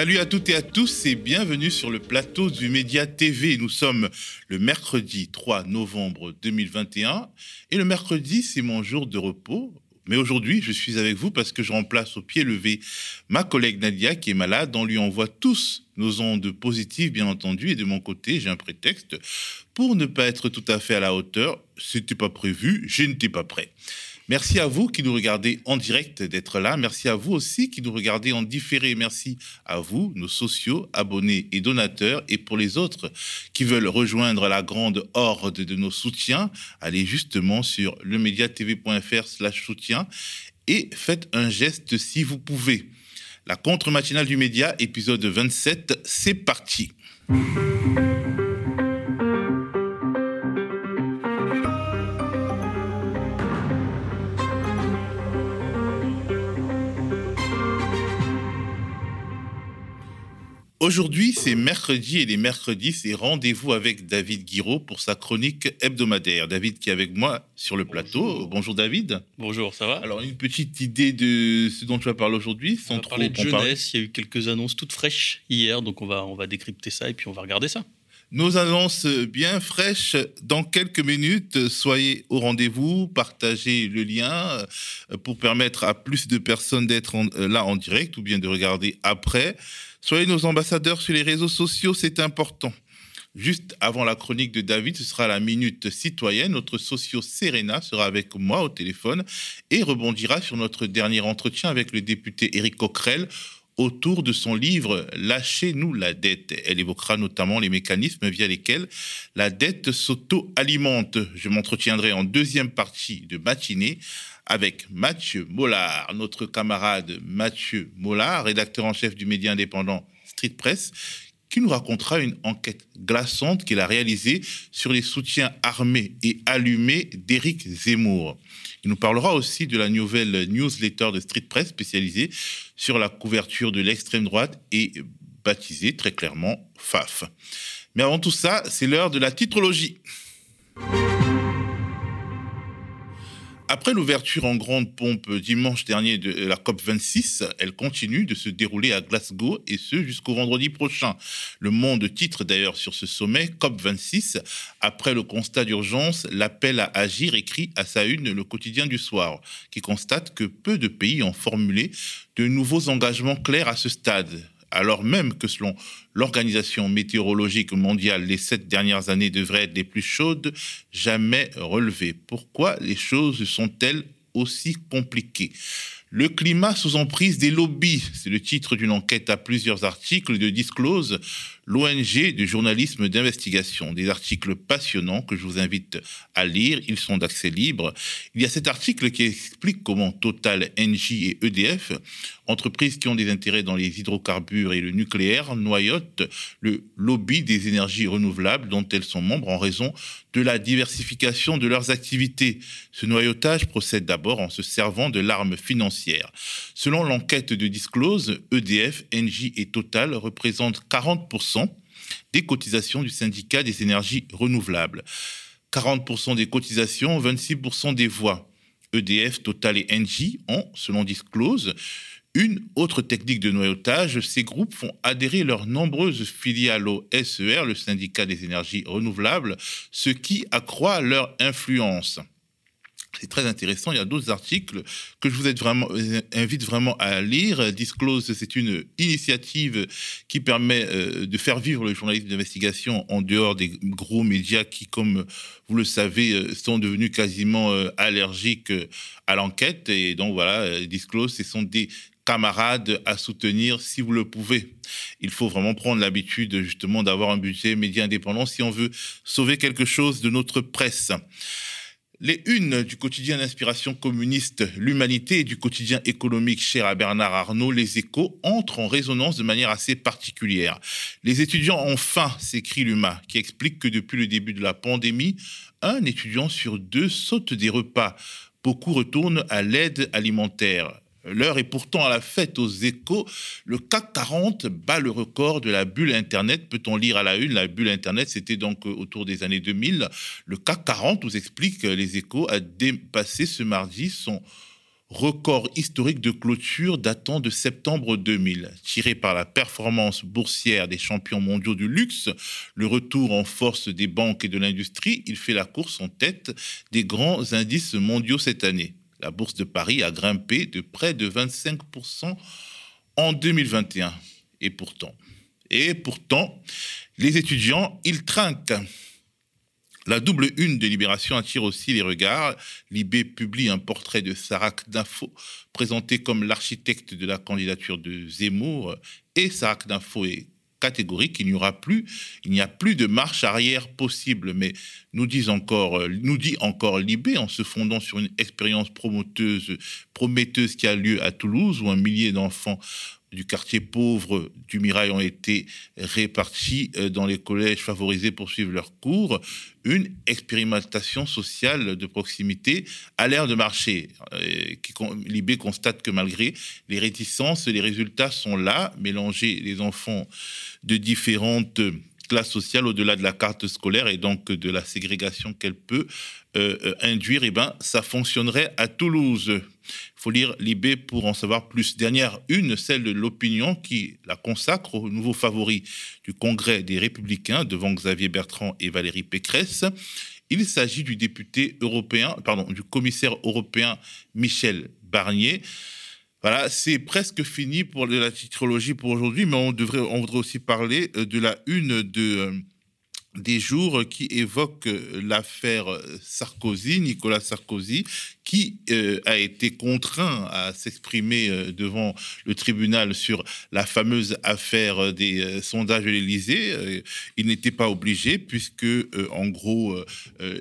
Salut à toutes et à tous et bienvenue sur le plateau du Média TV. Nous sommes le mercredi 3 novembre 2021 et le mercredi c'est mon jour de repos. Mais aujourd'hui, je suis avec vous parce que je remplace au pied levé ma collègue Nadia qui est malade. On lui envoie tous nos ondes positives, bien entendu. Et de mon côté, j'ai un prétexte pour ne pas être tout à fait à la hauteur. C'était pas prévu, je n'étais pas prêt. Merci à vous qui nous regardez en direct d'être là. Merci à vous aussi qui nous regardez en différé. Merci à vous, nos sociaux, abonnés et donateurs. Et pour les autres qui veulent rejoindre la grande horde de nos soutiens, allez justement sur lemediatv.fr slash soutien et faites un geste si vous pouvez. La contre-matinale du média, épisode 27, c'est parti. Aujourd'hui, c'est mercredi et les mercredis, c'est rendez-vous avec David Guiraud pour sa chronique hebdomadaire. David qui est avec moi sur le plateau. Bonjour, David. Bonjour, ça va? Alors, une petite idée de ce dont tu vas parler aujourd'hui, sans on va parler de jeunesse. Il y a eu quelques annonces toutes fraîches hier, donc on va, on va décrypter ça et puis on va regarder ça. Nos annonces bien fraîches dans quelques minutes. Soyez au rendez-vous, partagez le lien euh, pour permettre à plus de personnes d'être euh, là en direct ou bien de regarder après. Soyez nos ambassadeurs sur les réseaux sociaux, c'est important. Juste avant la chronique de David, ce sera la minute citoyenne. Notre socio Serena sera avec moi au téléphone et rebondira sur notre dernier entretien avec le député Éric Coquerel autour de son livre Lâchez-nous la dette. Elle évoquera notamment les mécanismes via lesquels la dette s'auto-alimente. Je m'entretiendrai en deuxième partie de matinée avec Mathieu Mollard, notre camarade Mathieu Mollard, rédacteur en chef du média indépendant Street Press, qui nous racontera une enquête glaçante qu'il a réalisée sur les soutiens armés et allumés d'Éric Zemmour. Il nous parlera aussi de la nouvelle newsletter de Street Press spécialisée sur la couverture de l'extrême droite et baptisée très clairement FAF. Mais avant tout ça, c'est l'heure de la titrologie. Après l'ouverture en grande pompe dimanche dernier de la COP26, elle continue de se dérouler à Glasgow et ce jusqu'au vendredi prochain. Le monde titre d'ailleurs sur ce sommet COP26 après le constat d'urgence, l'appel à agir écrit à sa une le quotidien du soir, qui constate que peu de pays ont formulé de nouveaux engagements clairs à ce stade alors même que selon l'Organisation météorologique mondiale, les sept dernières années devraient être les plus chaudes jamais relevées. Pourquoi les choses sont-elles aussi compliquées? Le climat sous emprise des lobbies, c'est le titre d'une enquête à plusieurs articles de Disclose, l'ONG du journalisme d'investigation. Des articles passionnants que je vous invite à lire, ils sont d'accès libre. Il y a cet article qui explique comment Total, Engie et EDF, entreprises qui ont des intérêts dans les hydrocarbures et le nucléaire, noyotent le lobby des énergies renouvelables dont elles sont membres en raison de la diversification de leurs activités. Ce noyautage procède d'abord en se servant de l'arme financière. Selon l'enquête de Disclose, EDF, Engie et Total représentent 40% des cotisations du syndicat des énergies renouvelables. 40% des cotisations, 26% des voix. EDF, Total et Engie ont, selon Disclose, une autre technique de noyautage, ces groupes font adhérer leurs nombreuses filiales au SER, le syndicat des énergies renouvelables, ce qui accroît leur influence. C'est très intéressant. Il y a d'autres articles que je vous euh, invite vraiment à lire. Disclose, c'est une initiative qui permet euh, de faire vivre le journalisme d'investigation en dehors des gros médias qui, comme vous le savez, euh, sont devenus quasiment allergiques à l'enquête. Et donc voilà, Disclose, ce sont des camarades à soutenir si vous le pouvez. Il faut vraiment prendre l'habitude justement d'avoir un budget média indépendant si on veut sauver quelque chose de notre presse. Les unes du quotidien d'inspiration communiste L'Humanité et du quotidien économique cher à Bernard Arnault, Les Échos, entrent en résonance de manière assez particulière. Les étudiants ont faim, s'écrit l'UMA, qui explique que depuis le début de la pandémie, un étudiant sur deux saute des repas. Beaucoup retournent à l'aide alimentaire. L'heure est pourtant à la fête aux échos. Le CAC 40 bat le record de la bulle Internet. Peut-on lire à la une La bulle Internet, c'était donc euh, autour des années 2000. Le CAC 40, vous explique les échos, a dépassé ce mardi son record historique de clôture datant de septembre 2000. Tiré par la performance boursière des champions mondiaux du luxe, le retour en force des banques et de l'industrie, il fait la course en tête des grands indices mondiaux cette année. La bourse de Paris a grimpé de près de 25% en 2021. Et pourtant, et pourtant, les étudiants, ils trinquent. La double une de Libération attire aussi les regards. Libé publie un portrait de Sarak D'info, présenté comme l'architecte de la candidature de Zemmour. Et Sarak D'info est catégorique, il n'y aura plus, il n'y a plus de marche arrière possible. Mais nous dit encore, nous dit encore Libé en se fondant sur une expérience prometteuse qui a lieu à Toulouse, où un millier d'enfants du quartier pauvre du Mirail ont été répartis euh, dans les collèges favorisés pour suivre leurs cours, une expérimentation sociale de proximité a l'air de marcher. Euh, Libé constate que malgré les réticences, les résultats sont là. Mélanger les enfants de différentes classes sociales au-delà de la carte scolaire et donc de la ségrégation qu'elle peut euh, induire, et eh ben, ça fonctionnerait à Toulouse. Il faut lire Libé pour en savoir plus. Dernière une, celle de l'opinion qui la consacre au nouveau favori du Congrès des Républicains devant Xavier Bertrand et Valérie Pécresse. Il s'agit du député européen, pardon, du commissaire européen Michel Barnier. Voilà, c'est presque fini pour la titrologie pour aujourd'hui, mais on devrait, on voudrait aussi parler euh, de la une de euh, des jours qui évoquent euh, l'affaire Sarkozy, Nicolas Sarkozy, qui a été contraint à s'exprimer devant le tribunal sur la fameuse affaire des sondages de l'Élysée. il n'était pas obligé puisque, en gros,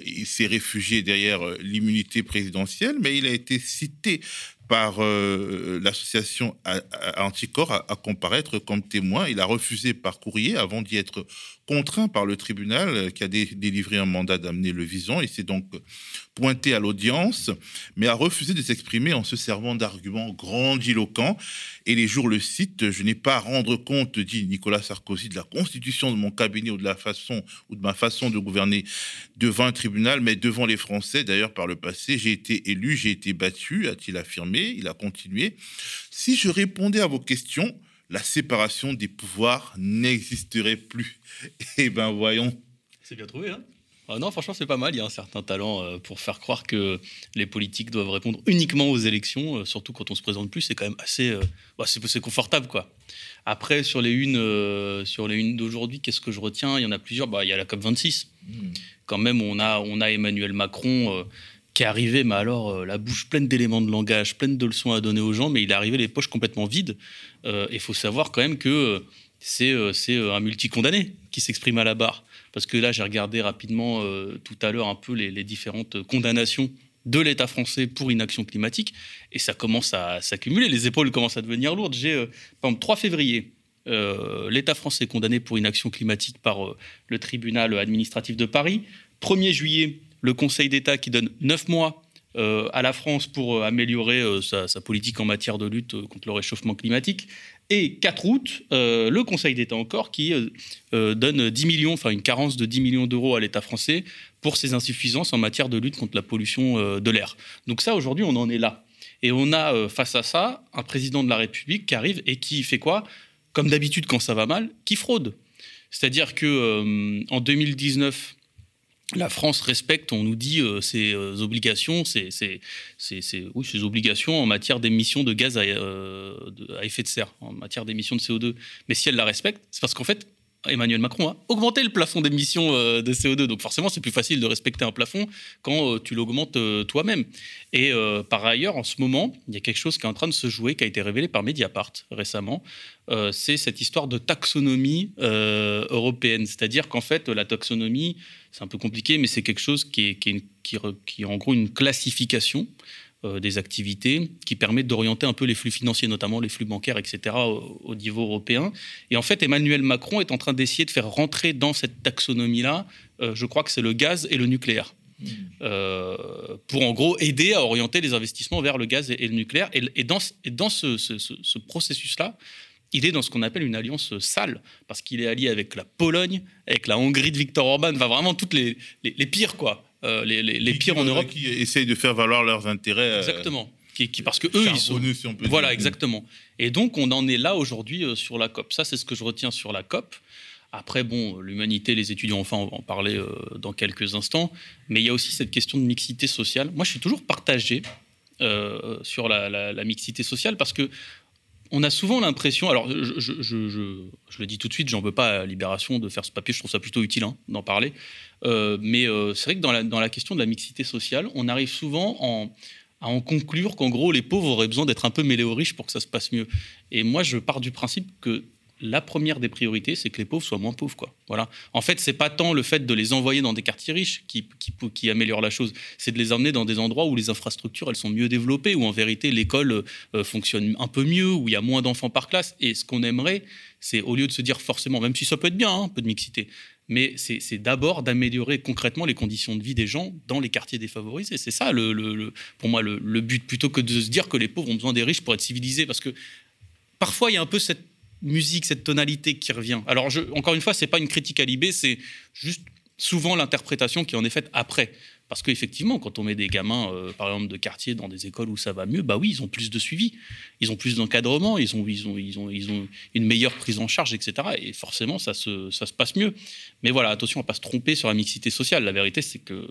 il s'est réfugié derrière l'immunité présidentielle, mais il a été cité par l'association Anticorps à, comparaître comme témoin. Il a refusé par courrier avant d'y être contraint par le tribunal euh, qui a délivré un mandat d'amener le visant. Il s'est donc pointé à l'audience, mais a refusé de s'exprimer en se servant d'arguments grandiloquents. Et les jours le citent Je n'ai pas à rendre compte, dit Nicolas Sarkozy, de la constitution de mon cabinet ou de la façon ou de ma façon de gouverner devant un tribunal, mais devant les Français. D'ailleurs, par le passé, j'ai été élu, j'ai été battu, a-t-il affirmé. Il a continué. Si je répondais à vos questions, la séparation des pouvoirs n'existerait plus. Eh ben voyons. C'est bien trouvé, hein ah non, franchement, c'est pas mal. Il y a un certain talent euh, pour faire croire que les politiques doivent répondre uniquement aux élections, euh, surtout quand on se présente plus. C'est quand même assez, euh, bah, c'est confortable, quoi. Après, sur les unes, sur les unes d'aujourd'hui, qu'est-ce que je retiens? Il y en a plusieurs. Bah, il y a la COP 26. Hmm. Quand même, on a, on a Emmanuel Macron qui est arrivé, mais alors la bouche pleine d'éléments de langage, pleine de leçons à donner aux gens, mais il est arrivé les poches complètement vides. Il faut savoir quand même que c'est un multi-condamné qui s'exprime à la barre. Parce que là, j'ai regardé rapidement euh, tout à l'heure un peu les, différentes condamnations de l'État français pour inaction climatique, et ça commence à s'accumuler, les épaules commencent à devenir lourdes. J'ai, euh, par exemple, 3 février, euh, l'État français condamné pour inaction climatique par le tribunal administratif de Paris. 1er juillet, le Conseil d'État qui donne 9 mois à la France pour améliorer sa, sa, politique en matière de lutte contre le réchauffement climatique. Et 4 août, euh, le Conseil d'État encore qui euh, euh, donne 10 millions, enfin une carence de 10 millions d'euros à l'État français pour ses insuffisances en matière de lutte contre la pollution de l'air. Donc ça, aujourd'hui, on en est là. Et on a face à ça un président de la République qui arrive et qui fait quoi? Comme d'habitude quand ça va mal, qui fraude. C'est-à-dire que en 2019, la France respecte, on nous dit, euh, ses euh, obligations, ses, oui, ses, obligations en matière d'émissions de gaz euh, à, effet de serre, en matière d'émissions de CO2. Mais si elle la respecte, c'est parce qu'en fait, Emmanuel Macron a augmenté le plafond d'émissions de CO2. Donc forcément, c'est plus facile de respecter un plafond quand tu l'augmentes toi-même. Et par ailleurs, en ce moment, il y a quelque chose qui est en train de se jouer, qui a été révélé par Mediapart récemment. c'est cette histoire de taxonomie européenne. C'est-à-dire qu'en fait, la taxonomie c'est un peu compliqué, mais c'est quelque chose qui est, qui, qui, en gros une classification euh, des activités qui permet d'orienter un peu les flux financiers, notamment les flux bancaires, etc., au, niveau européen. Et en fait, Emmanuel Macron est en train d'essayer de faire rentrer dans cette taxonomie-là, euh, je crois que c'est le gaz et le nucléaire. Mmh. Euh, pour en gros aider à orienter les investissements vers le gaz et, le nucléaire. Et, dans, et dans ce, ce processus-là, il est dans ce qu'on appelle une alliance sale, parce qu'il est allié avec la Pologne, avec la Hongrie de Viktor Orban, enfin vraiment toutes les, les, pires, quoi. Euh, les, les, pires en Europe. Qui essayent de faire valoir leurs intérêts. Euh, Exactement. qui, qui, parce que eux, ils sont. voilà, exactement. Et donc, on en est là aujourd'hui euh, sur la COP. Ça, c'est ce que je retiens sur la COP. Après, bon, l'humanité, les étudiants, enfin, on va en parler euh, dans quelques instants. Mais il y a aussi cette question de mixité sociale. Moi, je suis toujours partagé euh, sur la, la, mixité sociale parce que on a souvent l'impression, alors je, le dis tout de suite, j'en veux pas à Libération de faire ce papier, je trouve ça plutôt utile hein, d'en parler. Euh, mais euh, c'est vrai que dans la, question de la mixité sociale, on arrive souvent en, à en conclure qu'en gros, les pauvres auraient besoin d'être un peu mêlés aux riches pour que ça se passe mieux. Et moi, je pars du principe que la première des priorités, c'est que les pauvres soient moins pauvres. Quoi. Voilà. En fait, c'est pas tant le fait de les envoyer dans des quartiers riches qui, améliore la chose, c'est de les emmener dans des endroits où les infrastructures elles sont mieux développées, où en vérité l'école euh, fonctionne un peu mieux, où il y a moins d'enfants par classe. Et ce qu'on aimerait, c'est au lieu de se dire forcément, même si ça peut être bien, hein, un peu de mixité, mais c'est d'abord d'améliorer concrètement les conditions de vie des gens dans les quartiers défavorisés. C'est ça, pour moi, le, le but, plutôt que de se dire que les pauvres ont besoin des riches pour être civilisés, parce que parfois il y a un peu cette musique, cette tonalité qui revient. Alors, encore une fois, c'est pas une critique à l'IB, c'est juste souvent l'interprétation qui en est faite après. Parce qu'effectivement, quand on met des gamins, euh, par exemple, de quartier dans des écoles où ça va mieux, bah oui, ils ont plus de suivi, ils ont plus d'encadrement, ils ont, ils, ont, ils, ont, ils ont une meilleure prise en charge, etc. Et forcément, ça se, ça se passe mieux. Mais voilà, attention à ne pas se tromper sur la mixité sociale. La vérité, c'est qu'il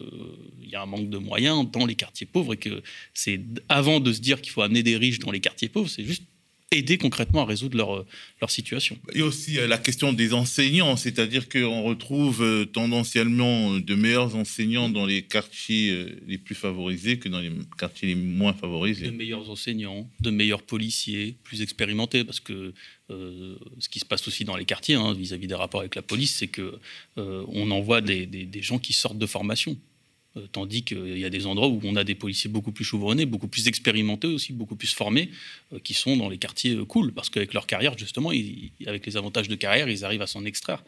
y a un manque de moyens dans les quartiers pauvres et que c'est avant de se dire qu'il faut amener des riches dans les quartiers pauvres, c'est juste aider concrètement à résoudre leur, euh, leur situation. Et aussi euh, la question des enseignants, c'est-à-dire qu'on retrouve euh, tendanciellement de meilleurs enseignants dans les quartiers les plus favorisés que dans les quartiers les moins favorisés. De meilleurs enseignants, de meilleurs policiers, plus expérimentés, parce que ce qui se passe aussi dans les quartiers hein, vis-à-vis des rapports avec la police, c'est que on envoie des, des, des gens qui sortent de formation. Euh, tandis qu'il y a des endroits où on a des policiers beaucoup plus chevronnés, beaucoup plus expérimentés aussi, beaucoup plus formés, euh, qui sont dans les quartiers euh, cool, parce qu'avec leur carrière, justement, avec les avantages de carrière, ils arrivent à s'en extraire.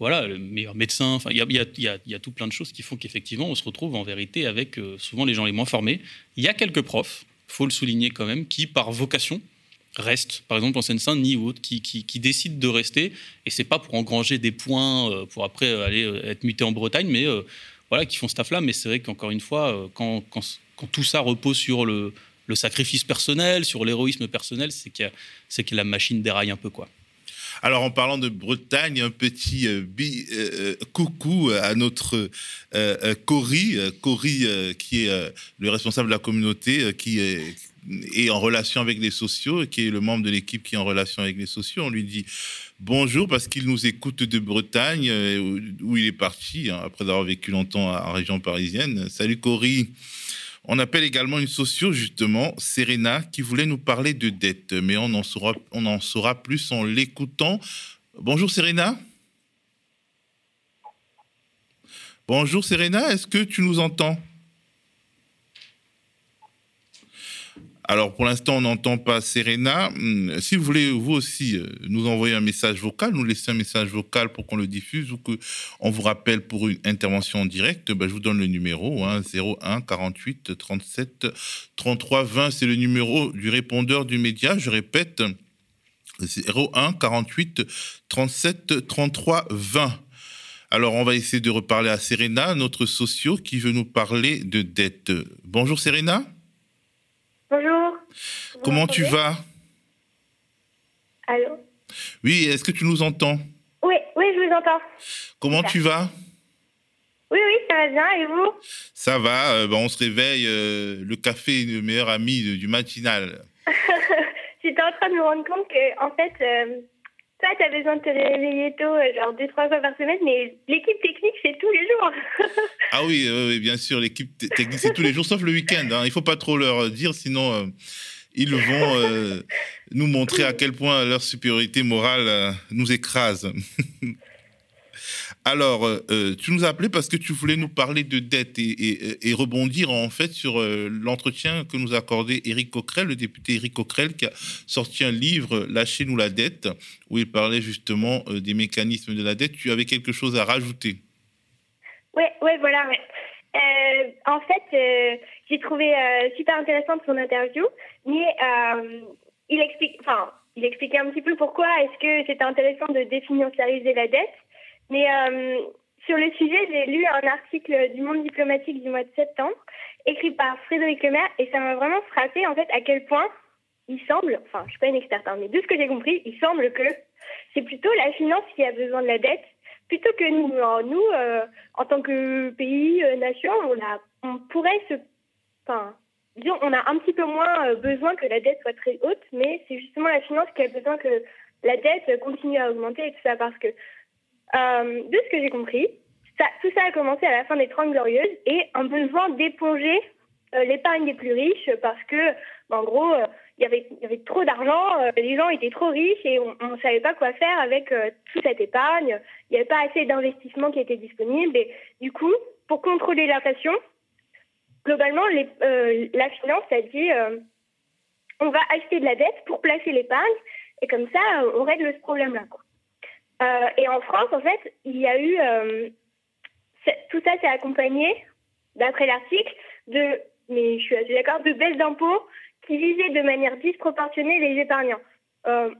Voilà, le meilleur médecin, il y, a, tout plein de choses qui font qu'effectivement, on se retrouve en vérité avec souvent les gens les moins formés. Il y a quelques profs, faut le souligner quand même, qui, par vocation, restent, par exemple en Seine-Saint-Denis ou autre, qui, qui, décident de rester. Et c'est pas pour engranger des points pour après aller être muté en Bretagne, mais voilà, qui font ce taf-là. Mais c'est vrai qu'encore une fois, euh, quand, tout ça repose sur le, sacrifice personnel, sur l'héroïsme personnel, c'est que, que la machine déraille un peu. quoi. Alors, en parlant de Bretagne, un petit euh, euh, coucou à notre Cory, Cory qui est le responsable de la communauté, qui est, est, en relation avec les sociaux, qui est le membre de l'équipe qui est en relation avec les sociaux. On lui dit bonjour parce qu'il nous écoute de Bretagne, euh, où il est parti hein, après avoir vécu longtemps en région parisienne. Salut Cory. On appelle également une socio, justement, Serena, qui voulait nous parler de dette, mais on en saura, on en saura plus en l'écoutant. Bonjour Serena. Bonjour Serena, est-ce que tu nous entends? Alors pour l'instant, on n'entend pas Serena. Hmm, si vous voulez vous aussi euh, nous envoyer un message vocal, nous laisser un message vocal pour qu'on le diffuse ou qu'on vous rappelle pour une intervention en direct, ben, je vous donne le numéro 01 48 37 33 20. C'est le numéro du répondeur du média. Je répète 01 48 37 33 20. Alors, on va essayer de reparler à Serena, notre socio, qui veut nous parler de dette. Bonjour Serena. Comment tu vas Allô Oui, est-ce que tu nous entends Oui, oui, je vous entends. Comment tu vas Oui, oui, ça va bien, et vous Ça va, euh, ben, on se réveille, euh, le café est le meilleur ami du matinal. J'étais en train de me rendre compte que, en fait, euh, toi, tu as besoin de te réveiller tôt, genre deux, trois fois par semaine, mais l'équipe technique, c'est tous les jours. ah oui, oui, bien sûr, l'équipe technique, c'est tous les jours, sauf le week-end. Hein. Il ne faut pas trop leur dire, sinon ils vont euh, nous montrer à quel point leur supériorité morale euh, nous écrase. Alors, euh, tu nous as appelé parce que tu voulais nous parler de dette et, rebondir en fait sur l'entretien que nous a accordé Éric Coquerel, le député Éric Coquerel, qui a sorti un livre, Lâchez-nous la dette, où il parlait justement des mécanismes de la dette. Tu avais quelque chose à rajouter? Oui, ouais, voilà. En fait, j'ai trouvé super intéressante son interview, mais il expliquait un petit peu pourquoi est-ce que c'était intéressant de définanciariser la dette. Mais euh, sur le sujet, j'ai lu un article du Monde diplomatique du mois de septembre, écrit par Frédéric Lemaire, et ça m'a vraiment frappé en fait à quel point il semble, enfin je ne suis pas une experte, hein, mais de ce que j'ai compris, il semble que c'est plutôt la finance qui a besoin de la dette, plutôt que nous. nous, euh, en tant que pays, euh, nation, on, a, on pourrait se... Enfin, disons, on a un petit peu moins euh, besoin que la dette soit très haute, mais c'est justement la finance qui a besoin que la dette continue à augmenter et tout ça, parce que de ce que j'ai compris, ça, tout ça a commencé à la fin des Trente Glorieuses et un besoin d'éponger l'épargne des plus riches parce que, en gros, il y avait, trop d'argent, euh, les gens étaient trop riches et on ne savait pas quoi faire avec euh, toute cette épargne. Il n'y avait pas assez d'investissements qui étaient disponibles. Et du coup, pour contrôler l'inflation, globalement, euh, la finance a dit on va acheter de la dette pour placer l'épargne et comme ça, on règle ce problème-là. et en France, en fait, il y a eu. tout ça s'est accompagné, d'après l'article, de mais je suis assez d'accord, de baisse d'impôts qui visait de manière disproportionnée les épargnants. Euh,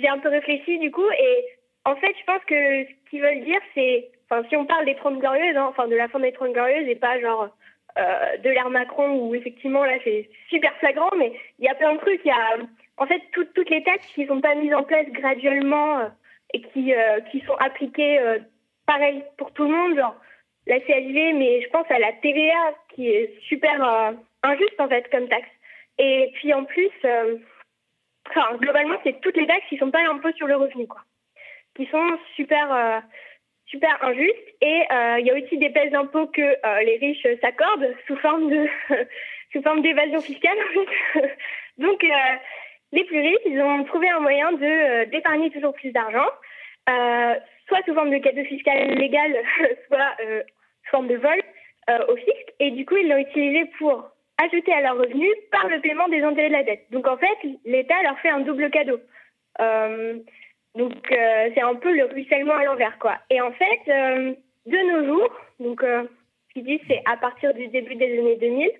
j'ai un peu réfléchi du coup et en fait je pense que ce qu'ils veulent dire c'est, enfin si on parle des 30 glorieuses, hein, enfin de la fin des 30 glorieuses et pas genre euh, de l'ère Macron où effectivement là c'est super flagrant mais il y a plein de trucs, il y a en fait toutes les taxes qui sont pas mises en place graduellement euh, et qui, qui sont appliquées pareil pour tout le monde, genre la CSV mais je pense à la TVA qui est super injuste en fait comme taxe. Et puis en plus, euh, globalement, c'est toutes les taxes qui sont pas l'impôt sur le revenu, quoi, qui sont super, euh, super injustes. Et euh, il y a aussi des baisses d'impôts que les riches s'accordent sous forme de, sous forme d'évasion fiscale. Donc les plus riches, ils ont trouvé un moyen de d'épargner toujours plus d'argent, soit sous forme de cadeau fiscal légal, soit sous forme de vol au fisc. Et du coup, ils l'ont utilisé pour ajoutés à leurs revenus par le paiement des intérêts de la dette. Donc en fait, l'État leur fait un double cadeau. Euh, donc euh, c'est un peu le ruissellement à l'envers, quoi. Et en fait, euh, de nos jours, donc ce qu'ils disent c'est à partir du début des années 2000,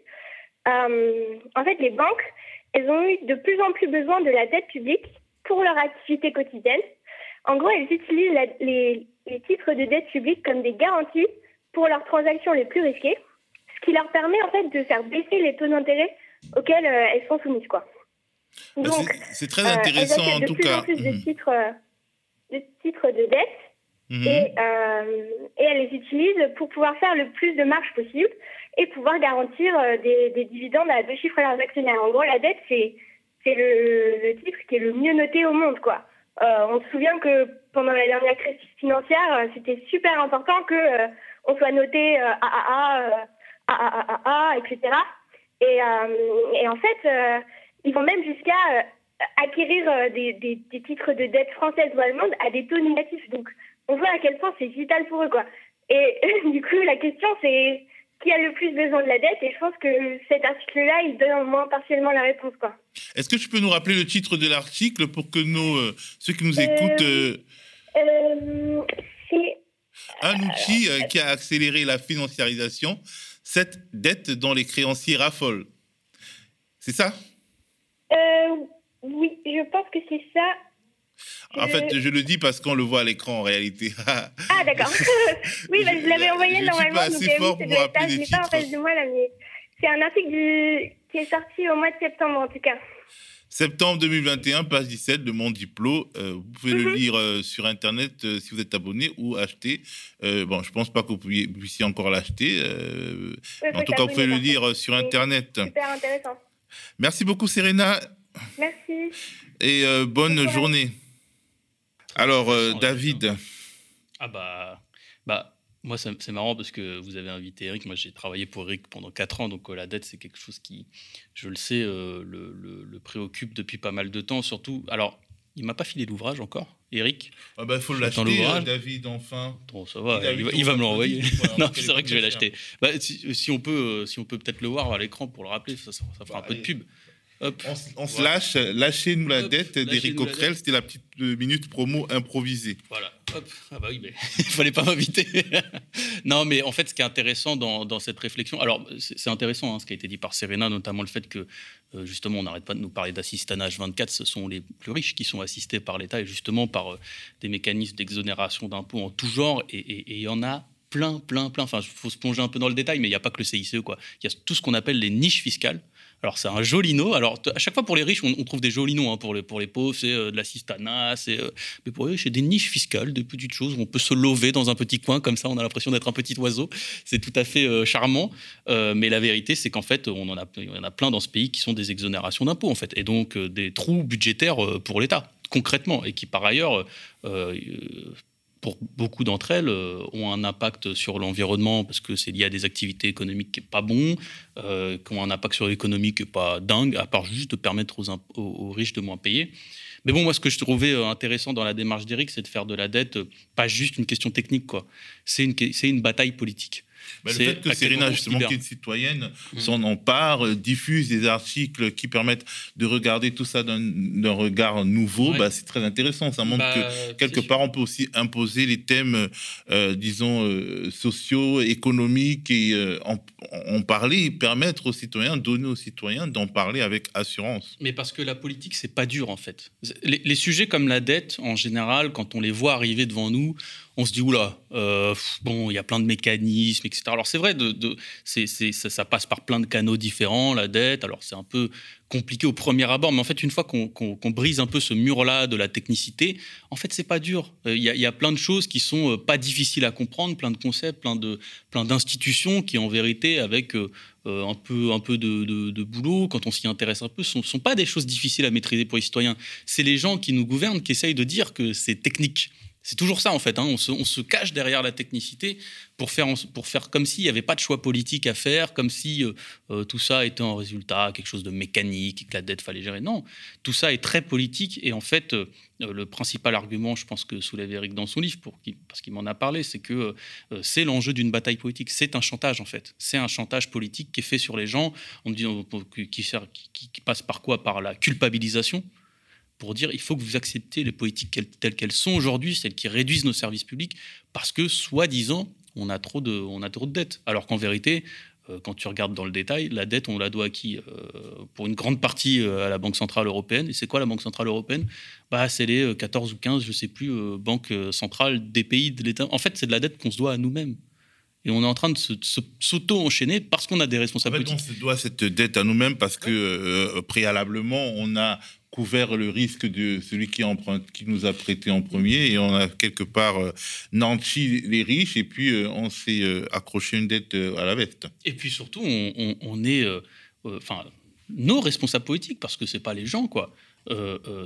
en fait les banques, elles ont eu de plus en plus besoin de la dette publique pour leur activité quotidienne. En gros, elles utilisent les titres de dette publique comme des garanties pour leurs transactions les plus risquées ce qui leur permet en fait de faire baisser les taux d'intérêt auxquels euh, elles sont soumises. Quoi. Bah, Donc, c'est très intéressant euh, en tout cas. En plus de, mmh. titres, euh, de titres de dette mmh. et, et, elles les utilisent pour pouvoir faire le plus de marge possible et pouvoir garantir des, des, dividendes à deux chiffres à leurs actionnaires. En gros, la dette, c'est, c'est le, le, titre qui est le mieux noté au monde. Quoi. on se souvient que pendant la dernière crise financière, c'était super important que on soit noté AAA AAA, etc. Et, euh, et en fait, euh, ils vont même jusqu'à euh, acquérir des, des, des, titres de dette française ou allemande à des taux négatifs. Donc, on voit à quel point c'est vital pour eux, quoi. Et du coup, la question, c'est qui a le plus besoin de la dette? Et je pense que cet article-là, il donne au moins partiellement la réponse, quoi. Est-ce que tu peux nous rappeler le titre de l'article pour que nos, ceux qui nous écoutent... c'est... Un outil qui a accéléré la financiarisation cette dette dont les créanciers raffolent. C'est ça? Euh, Oui, je pense que c'est ça. En fait, je le dis parce qu'on le voit à l'écran en réalité. ah, d'accord. oui, bah, je l'avais envoyé je normalement. Suis pas assez fort pour me rappeler des titres. Pas en face de moi, là, mais c'est un article du... qui est sorti au mois de septembre, en tout cas. Septembre 2021, page 17 de Mon Diplôme. Euh, vous pouvez le mhm. lire euh, sur Internet euh, si vous êtes abonné ou acheter. bon, je ne pense pas que vous puissiez encore l'acheter. en tout cas, vous pouvez le lire sur Internet. Super intéressant. Merci beaucoup, Serena. Merci. Et bonne journée. Alors, David. Ah bah, bah moi, c'est marrant parce que vous avez invité Eric. Moi, j'ai travaillé pour Eric pendant 4 ans. Donc, euh, la dette, c'est quelque chose qui, je le sais, euh, le, préoccupe depuis pas mal de temps. Surtout, alors, il m'a pas filé l'ouvrage encore, Eric? Ah bah, faut l'acheter, euh, David, enfin. Bon, ça va, il, va, me l'envoyer. non, c'est vrai que je vais l'acheter. Bah, si, on peut, si on peut peut-être le voir à l'écran pour le rappeler, ça, ça, fera un peu de pub. Hop. On, se lâche, lâchez-nous la dette d'Eric Coquerel, c'était la petite minute promo improvisée. Voilà, Ah bah oui, mais il fallait pas m'inviter. non, mais en fait, ce qui est intéressant dans, cette réflexion, alors c'est intéressant hein, ce qui a été dit par Serena, notamment le fait que euh, justement, on n'arrête pas de nous parler d'assistanage 24, ce sont les plus riches qui sont assistés par l'État et justement par euh, des mécanismes d'exonération d'impôts en tout genre, et il y en a plein, plein, plein. Enfin, il faut se plonger un peu dans le détail, mais il n'y a pas que le CICE, quoi. Il y a tout ce qu'on appelle les niches fiscales. Alors, c'est un joli nom. Alors, à chaque fois, pour les riches, on, trouve des jolis noms. Hein. Pour, les, pour les pauvres, c'est euh, de l'assistanat. Euh, mais pour riches, c'est des niches fiscales, des petites choses où on peut se lever dans un petit coin. Comme ça, on a l'impression d'être un petit oiseau. C'est tout à fait euh, charmant. mais la vérité, c'est qu'en fait, on en, a, il y en a plein dans ce pays qui sont des exonérations d'impôts, en fait. Et donc, des trous budgétaires pour l'État, concrètement. Et qui, par ailleurs, pour beaucoup d'entre elles, euh, ont un impact sur l'environnement parce que c'est lié à des activités économiques qui n'est pas bon, euh, qui ont un impact sur l'économie qui n'est pas dingue, à part juste de permettre aux, riches de moins payer. Mais bon, moi, ce que je trouvais euh, intéressant dans la démarche d'Éric, c'est de faire de la dette pas juste une question technique, quoi. C'est une, c'est une bataille politique. Bah, le fait que Serena, justement, qui est citoyenne, mmh. s'en empare, euh, diffuse des articles qui permettent de regarder tout ça d'un regard nouveau, bah, c'est très intéressant. Ça montre bah, que quelque part, on peut aussi imposer les thèmes, euh, disons, euh, sociaux, économiques et en, parler et permettre aux citoyens, donner aux citoyens d'en parler avec assurance. Mais parce que la politique, c'est pas dur en fait. les sujets comme la dette, en général, quand on les voit arriver devant nous, on se dit oula, euh, bon, il y a plein de mécanismes, etc. Alors c'est vrai, ça, passe par plein de canaux différents, la dette. Alors c'est un peu compliqué au premier abord, mais en fait une fois qu'on brise un peu ce mur-là de la technicité, en fait c'est pas dur. Euh, il y, a plein de choses qui sont euh, pas difficiles à comprendre, plein de concepts, plein de plein d'institutions qui en vérité avec un peu, un peu de, boulot, quand on s'y intéresse un peu, ne sont, sont, pas des choses difficiles à maîtriser pour les citoyens. C'est les gens qui nous gouvernent qui essayent de dire que c'est technique. C'est toujours ça en fait. Hein. On, se, cache derrière la technicité pour faire, pour faire comme s'il n'y avait pas de choix politique à faire, comme si euh, euh, tout ça était un résultat, quelque chose de mécanique, que la dette fallait gérer. Non, tout ça est très politique et en fait, euh, le principal argument, je pense que soulève Eric dans son livre, parce qu'il m'en a parlé, c'est que c'est l'enjeu d'une bataille politique. C'est un chantage en fait. C'est un chantage politique qui est fait sur les gens, on dit, qui, qui passe par quoi? Par la culpabilisation pour dire il faut que vous acceptiez les politiques telles qu'elles sont aujourd'hui, celles qui réduisent nos services publics, parce que, soi-disant, on a trop de, on a trop de dettes. Alors qu'en vérité, euh, quand tu regardes dans le détail, la dette, on la doit à qui euh, Pour une grande partie euh, à la Banque Centrale Européenne. Et c'est quoi la Banque Centrale Européenne? Bah, C'est les 14 ou 15, je ne sais plus, banques centrales des pays de l'État. En fait, c'est de la dette qu'on se doit à nous-mêmes. Et on est en train de s'auto-enchaîner parce qu'on a des responsabilités. En fait, on se doit cette dette à nous-mêmes parce que préalablement, on a couvert le risque de celui qui, emprunte, qui nous a prêté en premier et on a quelque part euh, nanti les riches et puis euh, on s'est euh, accroché une dette à la veste. Et puis surtout, on, est, enfin, nos responsables politiques, parce que c'est pas les gens, quoi,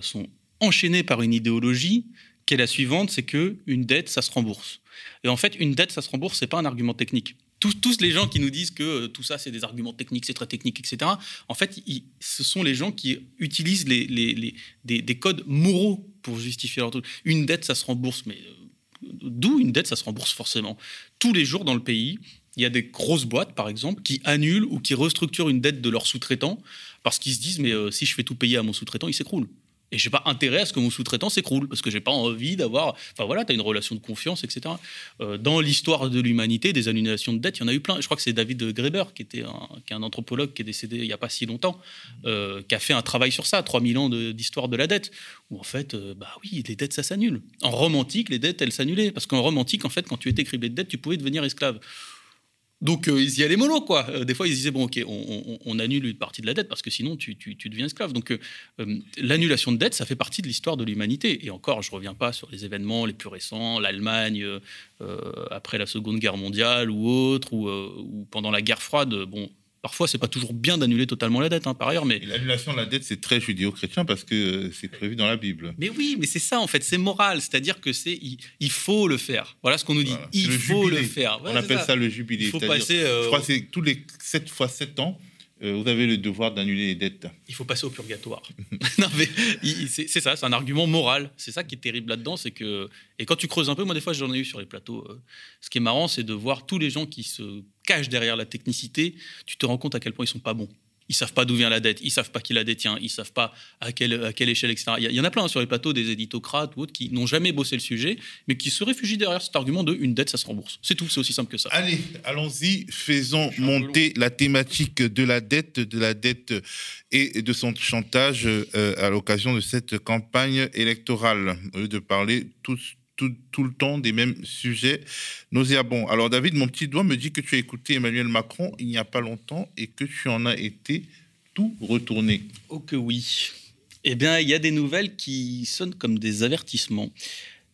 sont enchaînés par une idéologie qui est la suivante, c'est que une dette, ça se rembourse. Et en fait, une dette, ça se rembourse, c'est pas un argument technique tous, les gens qui nous disent que euh, tout ça, c'est des arguments techniques, c'est très technique, etc., en fait, ce sont les gens qui utilisent des, codes moraux pour justifier leur truc. Une dette, ça se rembourse, mais euh, d'où une dette, ça se rembourse forcément? Tous les jours dans le pays, il y a des grosses boîtes, par exemple, qui annulent ou qui restructurent une dette de leurs sous-traitants parce qu'ils se disent, mais euh, si je fais tout payer à mon sous-traitant, il s'écroule. Et j'ai pas intérêt à ce que mon sous-traitant s'écroule, parce que j'ai pas envie d'avoir. Enfin voilà, tu as une relation de confiance, etc. Euh, dans l'histoire de l'humanité, des annulations de dettes, il y en a eu plein. Je crois que c'est David Graeber, qui, était un, qui est un anthropologue qui est décédé il y a pas si longtemps, euh, qui a fait un travail sur ça, 3000 ans d'histoire de, la dette, où en fait, euh, bah oui, les dettes, ça s'annule. En romantique, les dettes, elles s'annulaient, parce qu'en romantique, en fait, quand tu étais criblé de dettes, tu pouvais devenir esclave. Donc euh, ils y allaient mollo, quoi. Euh, des fois, ils disaient, bon, ok, on, annule une partie de la dette parce que sinon, tu, deviens esclave. Donc euh, l'annulation de dette, ça fait partie de l'histoire de l'humanité. Et encore, je ne reviens pas sur les événements les plus récents, l'Allemagne après la Seconde Guerre mondiale ou autre, ou, ou, pendant la guerre froide. Bon, Parfois, c'est pas toujours bien d'annuler totalement la dette, hein, par ailleurs. Mais l'annulation de la dette, c'est très judéo-chrétien parce que euh, c'est prévu dans la Bible. Mais oui, mais c'est ça en fait, c'est moral, c'est-à-dire que c'est il, faut le faire. Voilà ce qu'on nous dit. Il faut le faire. On appelle ça. le jubilé. Il faut passer. Euh, je crois que c'est tous les 7 fois 7 ans. Euh, vous avez le devoir d'annuler les dettes. Il faut passer au purgatoire. non, mais c'est ça, c'est un argument moral. C'est ça qui est terrible là-dedans, c'est que et quand tu creuses un peu, moi des fois j'en ai eu sur les plateaux. ce qui est marrant, c'est de voir tous les gens qui se cachent derrière la technicité. Tu te rends compte à quel point ils sont pas bons Ils savent pas d'où vient la dette, ils savent pas qui la détient, ils savent pas à quelle, à quelle échelle, etc. Il y, en a plein hein, sur les plateaux des éditocrates ou autres qui n'ont jamais bossé le sujet, mais qui se réfugient derrière cet argument de une dette, ça se rembourse. C'est tout, c'est aussi simple que ça. Allez, allons-y, faisons monter la thématique de la dette, de la dette et de son chantage euh, à l'occasion de cette campagne électorale, au lieu de parler tous tout, le temps des mêmes sujets nauséabonds. Alors David, mon petit doigt me dit que tu as écouté Emmanuel Macron il n'y a pas longtemps et que tu en as été tout retourné. Oh que oui. Eh bien, il y a des nouvelles qui sonnent comme des avertissements.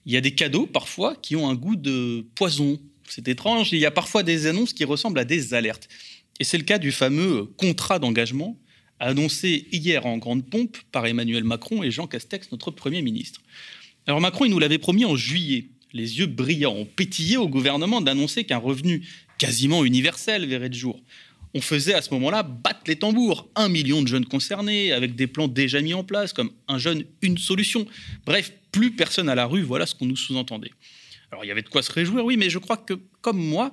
Il y a des cadeaux parfois qui ont un goût de poison. C'est étrange. Il y a parfois des annonces qui ressemblent à des alertes. Et c'est le cas du fameux contrat d'engagement annoncé hier en grande pompe par Emmanuel Macron et Jean Castex, notre Premier ministre. Alors Macron, il nous l'avait promis en juillet. Les yeux brillants, ont pétillé au gouvernement d'annoncer qu'un revenu quasiment universel verrait le jour. On faisait à ce moment-là battre les tambours. Un million de jeunes concernés, avec des plans déjà mis en place, comme un jeune, une solution. Bref, plus personne à la rue, voilà ce qu'on nous sous-entendait. Alors il y avait de quoi se réjouir, oui, mais je crois que, comme moi,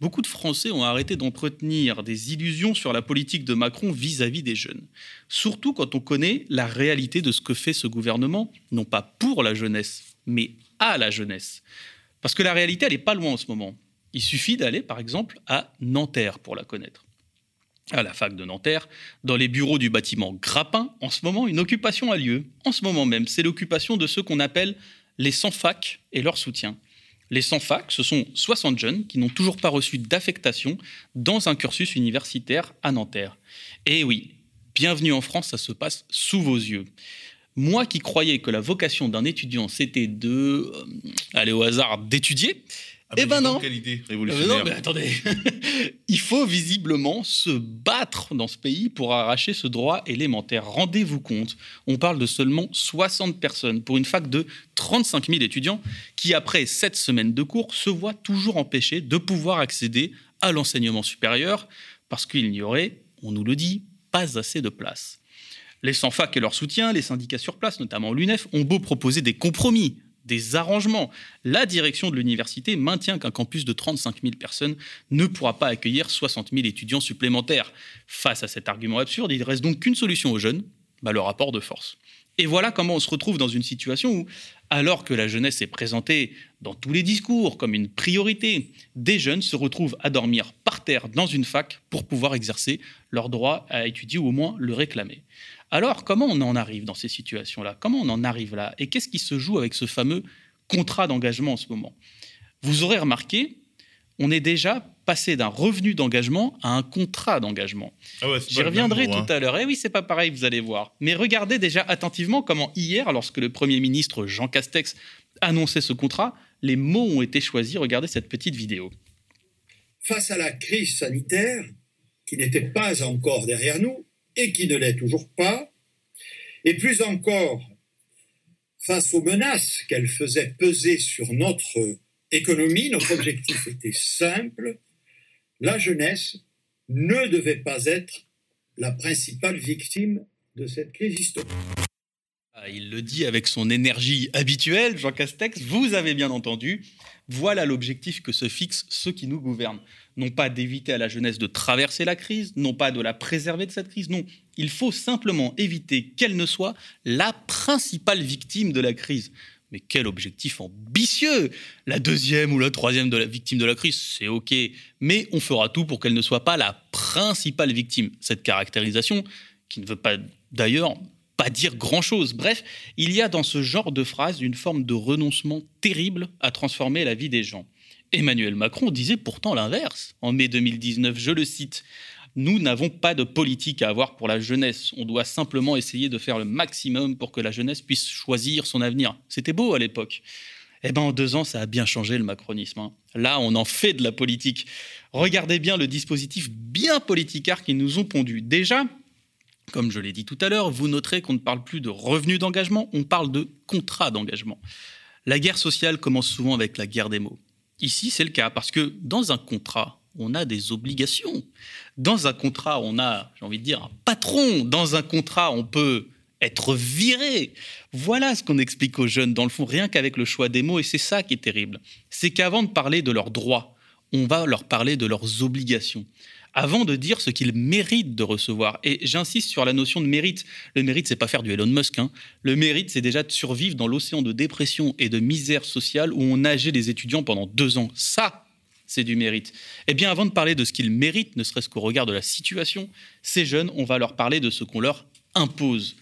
beaucoup de Français ont arrêté d'entretenir des illusions sur la politique de Macron vis-à-vis des jeunes. Surtout quand on connaît la réalité de ce que fait ce gouvernement, non pas pour la jeunesse, mais à la jeunesse. Parce que la réalité, elle n'est pas loin en ce moment. Il suffit d'aller, par exemple, à Nanterre pour la connaître. À la fac de Nanterre, dans les bureaux du bâtiment Grappin, en ce moment, une occupation a lieu. En ce moment même, c'est l'occupation de ceux qu'on appelle les sans-fac et leur soutien. Les sans-fac, ce sont 60 jeunes qui n'ont toujours pas reçu d'affectation dans un cursus universitaire à Nanterre. Et oui, bienvenue en France, ça se passe sous vos yeux. Moi qui croyais que la vocation d'un étudiant, c'était de, euh, aller au hasard, d'étudier, ah eh ben non. Quelle idée révolutionnaire. non, mais attendez. Il faut visiblement se battre dans ce pays pour arracher ce droit élémentaire. Rendez-vous compte, on parle de seulement 60 personnes pour une fac de 35 000 étudiants qui, après 7 semaines de cours, se voient toujours empêchés de pouvoir accéder à l'enseignement supérieur parce qu'il n'y aurait, on nous le dit, pas assez de place. Les sans-fac et leurs soutiens, les syndicats sur place, notamment l'UNEF, ont beau proposer des compromis des arrangements. La direction de l'université maintient qu'un campus de 35 000 personnes ne pourra pas accueillir 60 000 étudiants supplémentaires. Face à cet argument absurde, il reste donc qu'une solution aux jeunes, bah, le rapport de force. Et voilà comment on se retrouve dans une situation où, alors que la jeunesse est présentée dans tous les discours comme une priorité, des jeunes se retrouvent à dormir par terre dans une fac pour pouvoir exercer leur droit à étudier ou au moins le réclamer. Alors, comment on en arrive dans ces situations-là? Comment on en arrive là? Et qu'est-ce qui se joue avec ce fameux contrat d'engagement en ce moment? Vous aurez remarqué, on est déjà passé d'un revenu d'engagement à un contrat d'engagement. Ah J'y reviendrai tout hein. à l'heure. Eh oui, c'est pas pareil, vous allez voir. Mais regardez déjà attentivement comment hier, lorsque le Premier ministre Jean Castex annonçait ce contrat, les mots ont été choisis. Regardez cette petite vidéo. Face à la crise sanitaire, qui n'était pas encore derrière nous, et qui ne l'est toujours pas, et plus encore face aux menaces qu'elle faisait peser sur notre économie, notre objectif était simple, la jeunesse ne devait pas être la principale victime de cette crise historique. Il le dit avec son énergie habituelle, Jean Castex, vous avez bien entendu, voilà l'objectif que se fixent ceux qui nous gouvernent. Non pas d'éviter à la jeunesse de traverser la crise, non pas de la préserver de cette crise, non, il faut simplement éviter qu'elle ne soit la principale victime de la crise. Mais quel objectif ambitieux! La deuxième ou la troisième de la victime de la crise, c'est OK, mais on fera tout pour qu'elle ne soit pas la principale victime. Cette caractérisation, qui ne veut pas d'ailleurs pas dire grand-chose. Bref, il y a dans ce genre de phrase une forme de renoncement terrible à transformer la vie des gens. Emmanuel Macron disait pourtant l'inverse. En mai 2019, je le cite, Nous n'avons pas de politique à avoir pour la jeunesse. On doit simplement essayer de faire le maximum pour que la jeunesse puisse choisir son avenir. C'était beau à l'époque. Eh bien, en deux ans, ça a bien changé le macronisme. Hein. Là, on en fait de la politique. Regardez bien le dispositif bien politicard qu'ils nous ont pondu. Déjà, comme je l'ai dit tout à l'heure, vous noterez qu'on ne parle plus de revenus d'engagement, on parle de contrat d'engagement. La guerre sociale commence souvent avec la guerre des mots. Ici, c'est le cas parce que dans un contrat, on a des obligations. Dans un contrat, on a, j'ai envie de dire, un patron. Dans un contrat, on peut être viré. Voilà ce qu'on explique aux jeunes, dans le fond, rien qu'avec le choix des mots, et c'est ça qui est terrible. C'est qu'avant de parler de leurs droits, on va leur parler de leurs obligations avant de dire ce qu'ils méritent de recevoir. Et j'insiste sur la notion de mérite. Le mérite, c'est pas faire du Elon Musk. Hein. Le mérite, c'est déjà de survivre dans l'océan de dépression et de misère sociale où on nageait des étudiants pendant deux ans. Ça, c'est du mérite. Eh bien, avant de parler de ce qu'ils méritent, ne serait-ce qu'au regard de la situation, ces jeunes, on va leur parler de ce qu'on leur impose.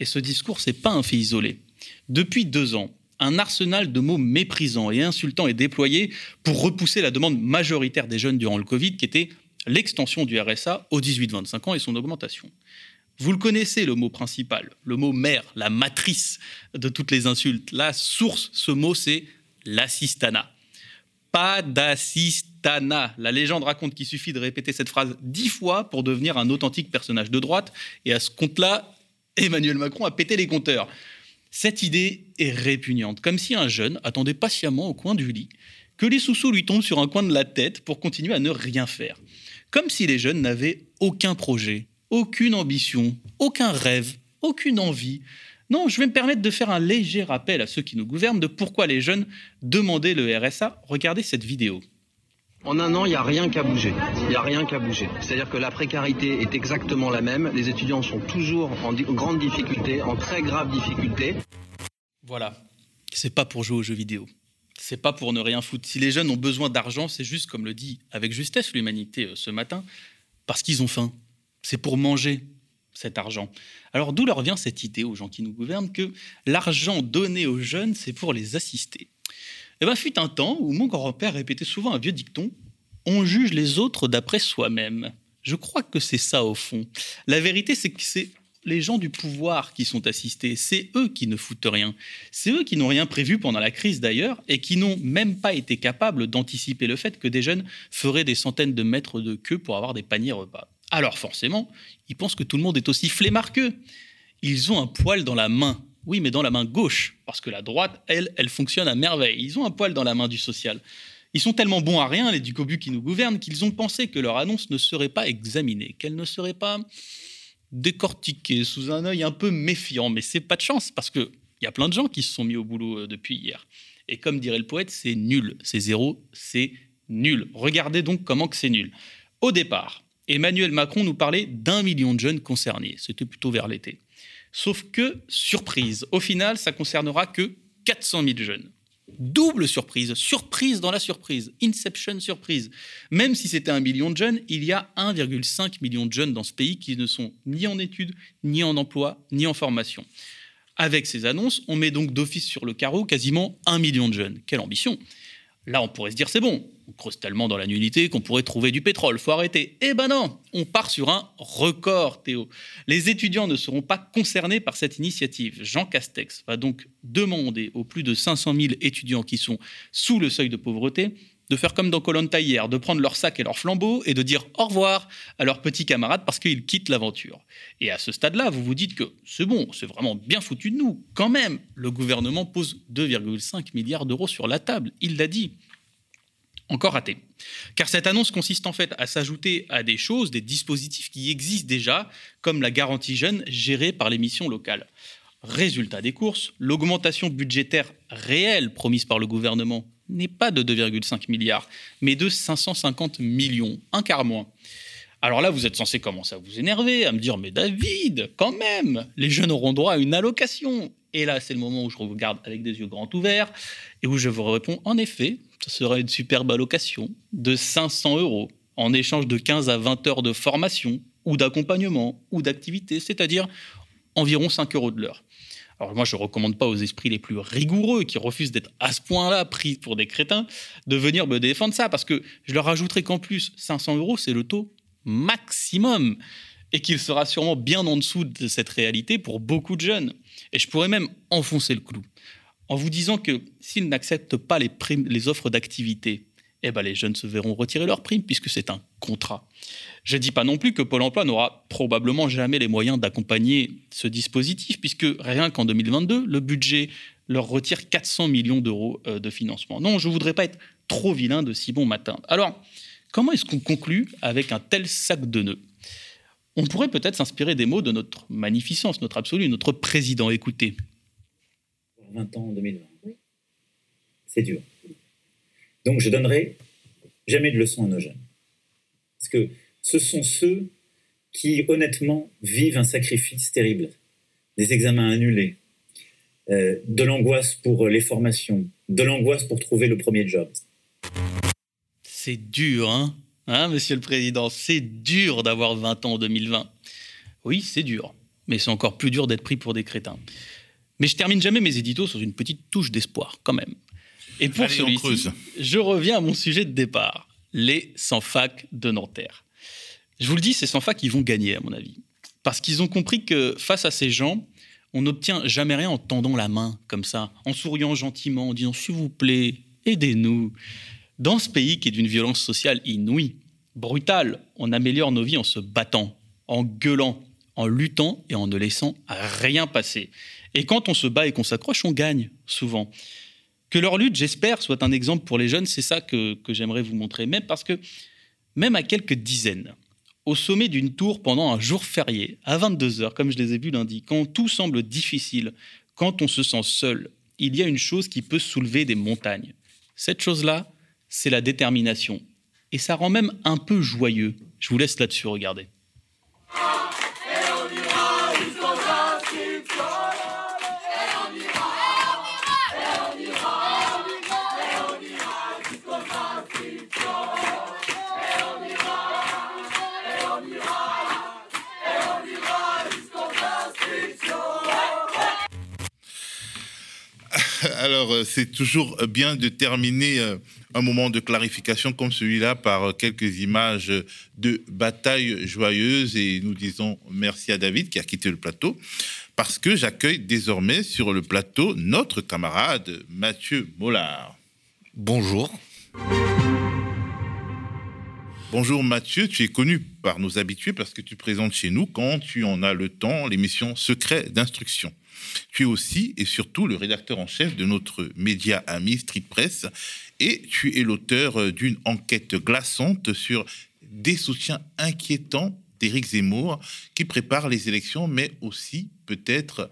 Et ce discours, c'est pas un fait isolé. Depuis deux ans, un arsenal de mots méprisants et insultants est déployé pour repousser la demande majoritaire des jeunes durant le Covid, qui était l'extension du RSA aux 18-25 ans et son augmentation. Vous le connaissez, le mot principal, le mot mère, la matrice de toutes les insultes. La source, ce mot, c'est l'assistana. Pas d'assistana. La légende raconte qu'il suffit de répéter cette phrase dix fois pour devenir un authentique personnage de droite. Et à ce compte-là, Emmanuel Macron a pété les compteurs. Cette idée est répugnante, comme si un jeune attendait patiemment au coin du lit que les sous-sous lui tombent sur un coin de la tête pour continuer à ne rien faire. Comme si les jeunes n'avaient aucun projet, aucune ambition, aucun rêve, aucune envie. Non, je vais me permettre de faire un léger rappel à ceux qui nous gouvernent de pourquoi les jeunes demandaient le RSA. Regardez cette vidéo. En un an, il n'y a rien qu'à bouger. Il n'y a rien qu'à bouger. C'est-à-dire que la précarité est exactement la même. Les étudiants sont toujours en grande difficulté, en très grave difficulté. Voilà. C'est pas pour jouer aux jeux vidéo c'est pas pour ne rien foutre. Si les jeunes ont besoin d'argent, c'est juste, comme le dit avec justesse l'humanité euh, ce matin, parce qu'ils ont faim. C'est pour manger cet argent. Alors d'où leur vient cette idée aux gens qui nous gouvernent que l'argent donné aux jeunes, c'est pour les assister? Eh bien, fut un temps où mon grand-père répétait souvent un vieux dicton on juge les autres d'après soi-même. Je crois que c'est ça au fond. La vérité, c'est que c'est les gens du pouvoir qui sont assistés. C'est eux qui ne foutent rien. C'est eux qui n'ont rien prévu pendant la crise d'ailleurs et qui n'ont même pas été capables d'anticiper le fait que des jeunes feraient des centaines de mètres de queue pour avoir des paniers repas. Alors forcément, ils pensent que tout le monde est aussi flemmard qu'eux. Ils ont un poil dans la main. Oui, mais dans la main gauche, parce que la droite, elle, elle fonctionne à merveille. Ils ont un poil dans la main du social. Ils sont tellement bons à rien, les ducobus qui nous gouvernent, qu'ils ont pensé que leur annonce ne serait pas examinée, qu'elle ne serait pas décortiqué sous un œil un peu méfiant, mais c'est pas de chance parce que il y a plein de gens qui se sont mis au boulot euh, depuis hier. Et comme dirait le poète, c'est nul, c'est zéro, c'est nul. Regardez donc comment que c'est nul. Au départ, Emmanuel Macron nous parlait d'un million de jeunes concernés. C'était plutôt vers l'été. Sauf que, surprise, au final, ça concernera que 400 000 jeunes. Double surprise, surprise dans la surprise, Inception surprise. Même si c'était un million de jeunes, il y a 1,5 million de jeunes dans ce pays qui ne sont ni en études, ni en emploi, ni en formation. Avec ces annonces, on met donc d'office sur le carreau quasiment un million de jeunes. Quelle ambition Là, on pourrait se dire c'est bon, on creuse tellement dans la nullité qu'on pourrait trouver du pétrole, faut arrêter. Eh ben non, on part sur un record, Théo. Les étudiants ne seront pas concernés par cette initiative. Jean Castex va donc demander aux plus de 500 000 étudiants qui sont sous le seuil de pauvreté de faire comme dans Colonne hier, de prendre leur sac et leur flambeau et de dire au revoir à leurs petits camarades parce qu'ils quittent l'aventure. Et à ce stade-là, vous vous dites que c'est bon, c'est vraiment bien foutu de nous. Quand même, le gouvernement pose 2,5 milliards d'euros sur la table, il l'a dit. Encore raté. Car cette annonce consiste en fait à s'ajouter à des choses, des dispositifs qui existent déjà, comme la garantie jeune gérée par les missions locales. Résultat des courses, l'augmentation budgétaire réelle promise par le gouvernement n'est pas de 2,5 milliards, mais de 550 millions, un quart moins. Alors là, vous êtes censé commencer à vous énerver, à me dire, mais David, quand même, les jeunes auront droit à une allocation. Et là, c'est le moment où je regarde avec des yeux grands ouverts et où je vous réponds, en effet, ce sera une superbe allocation de 500 euros en échange de 15 à 20 heures de formation ou d'accompagnement ou d'activité, c'est-à-dire environ 5 euros de l'heure. Alors moi, je ne recommande pas aux esprits les plus rigoureux qui refusent d'être à ce point-là pris pour des crétins de venir me défendre ça, parce que je leur ajouterai qu'en plus, 500 euros, c'est le taux maximum, et qu'il sera sûrement bien en dessous de cette réalité pour beaucoup de jeunes. Et je pourrais même enfoncer le clou en vous disant que s'ils n'acceptent pas les, les offres d'activité, eh ben les jeunes se verront retirer leurs primes puisque c'est un contrat. Je ne dis pas non plus que Pôle emploi n'aura probablement jamais les moyens d'accompagner ce dispositif, puisque rien qu'en 2022, le budget leur retire 400 millions d'euros euh, de financement. Non, je ne voudrais pas être trop vilain de si bon matin. Alors, comment est-ce qu'on conclut avec un tel sac de nœuds? On pourrait peut-être s'inspirer des mots de notre magnificence, notre absolu, notre président. Écoutez. 20 ans en 2020. C'est dur. Donc je donnerai jamais de leçons à nos jeunes. Parce que ce sont ceux qui, honnêtement, vivent un sacrifice terrible. Des examens annulés, euh, de l'angoisse pour les formations, de l'angoisse pour trouver le premier job. C'est dur, hein, hein Monsieur le Président? C'est dur d'avoir 20 ans en 2020. Oui, c'est dur, mais c'est encore plus dur d'être pris pour des crétins. Mais je termine jamais mes éditos sur une petite touche d'espoir, quand même. Et pour celui-ci, je reviens à mon sujet de départ, les sans fac de Nanterre. Je vous le dis, ces sans fac, ils vont gagner, à mon avis. Parce qu'ils ont compris que face à ces gens, on n'obtient jamais rien en tendant la main comme ça, en souriant gentiment, en disant s'il vous plaît, aidez-nous. Dans ce pays qui est d'une violence sociale inouïe, brutale, on améliore nos vies en se battant, en gueulant, en luttant et en ne laissant rien passer. Et quand on se bat et qu'on s'accroche, on gagne souvent. Que leur lutte, j'espère, soit un exemple pour les jeunes, c'est ça que, j'aimerais vous montrer. Même parce que, même à quelques dizaines, au sommet d'une tour pendant un jour férié, à 22h, comme je les ai vus lundi, quand tout semble difficile, quand on se sent seul, il y a une chose qui peut soulever des montagnes. Cette chose-là, c'est la détermination. Et ça rend même un peu joyeux. Je vous laisse là-dessus regarder. Alors, euh, c'est toujours bien de terminer euh, un moment de clarification comme celui-là par euh, quelques images de bataille joyeuse et nous disons merci à David qui a quitté le plateau parce que j'accueille désormais sur le plateau notre camarade Mathieu Mollard. Bonjour. Bonjour Mathieu, tu es connu par nos habitués parce que tu présentes chez nous quand tu en as le temps l'émission Secret d'instruction. Tu es aussi et surtout le rédacteur en chef de notre média ami Street Press et tu es l'auteur euh, d'une enquête glaçante sur des soutiens inquiétants d'Éric Zemmour qui prépare les élections, mais aussi peut-être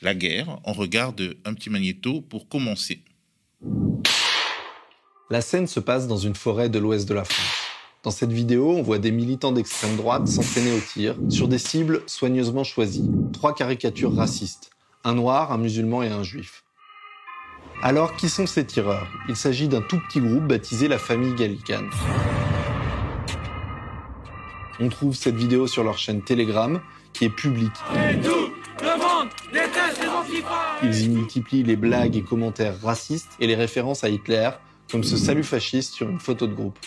la guerre. On regarde un petit magnéto pour commencer. La scène se passe dans une forêt de l'ouest de la France. Dans cette vidéo, on voit des militants d'extrême droite s'entraîner au tir sur des cibles soigneusement choisies. Trois caricatures racistes un noir, un musulman et un juif. Alors, qui sont ces tireurs? Il s'agit d'un tout petit groupe baptisé la famille Gallican. On trouve cette vidéo sur leur chaîne Telegram, qui est publique. Ils y multiplient les blagues et commentaires racistes et les références à Hitler, comme ce salut fasciste sur une photo de groupe.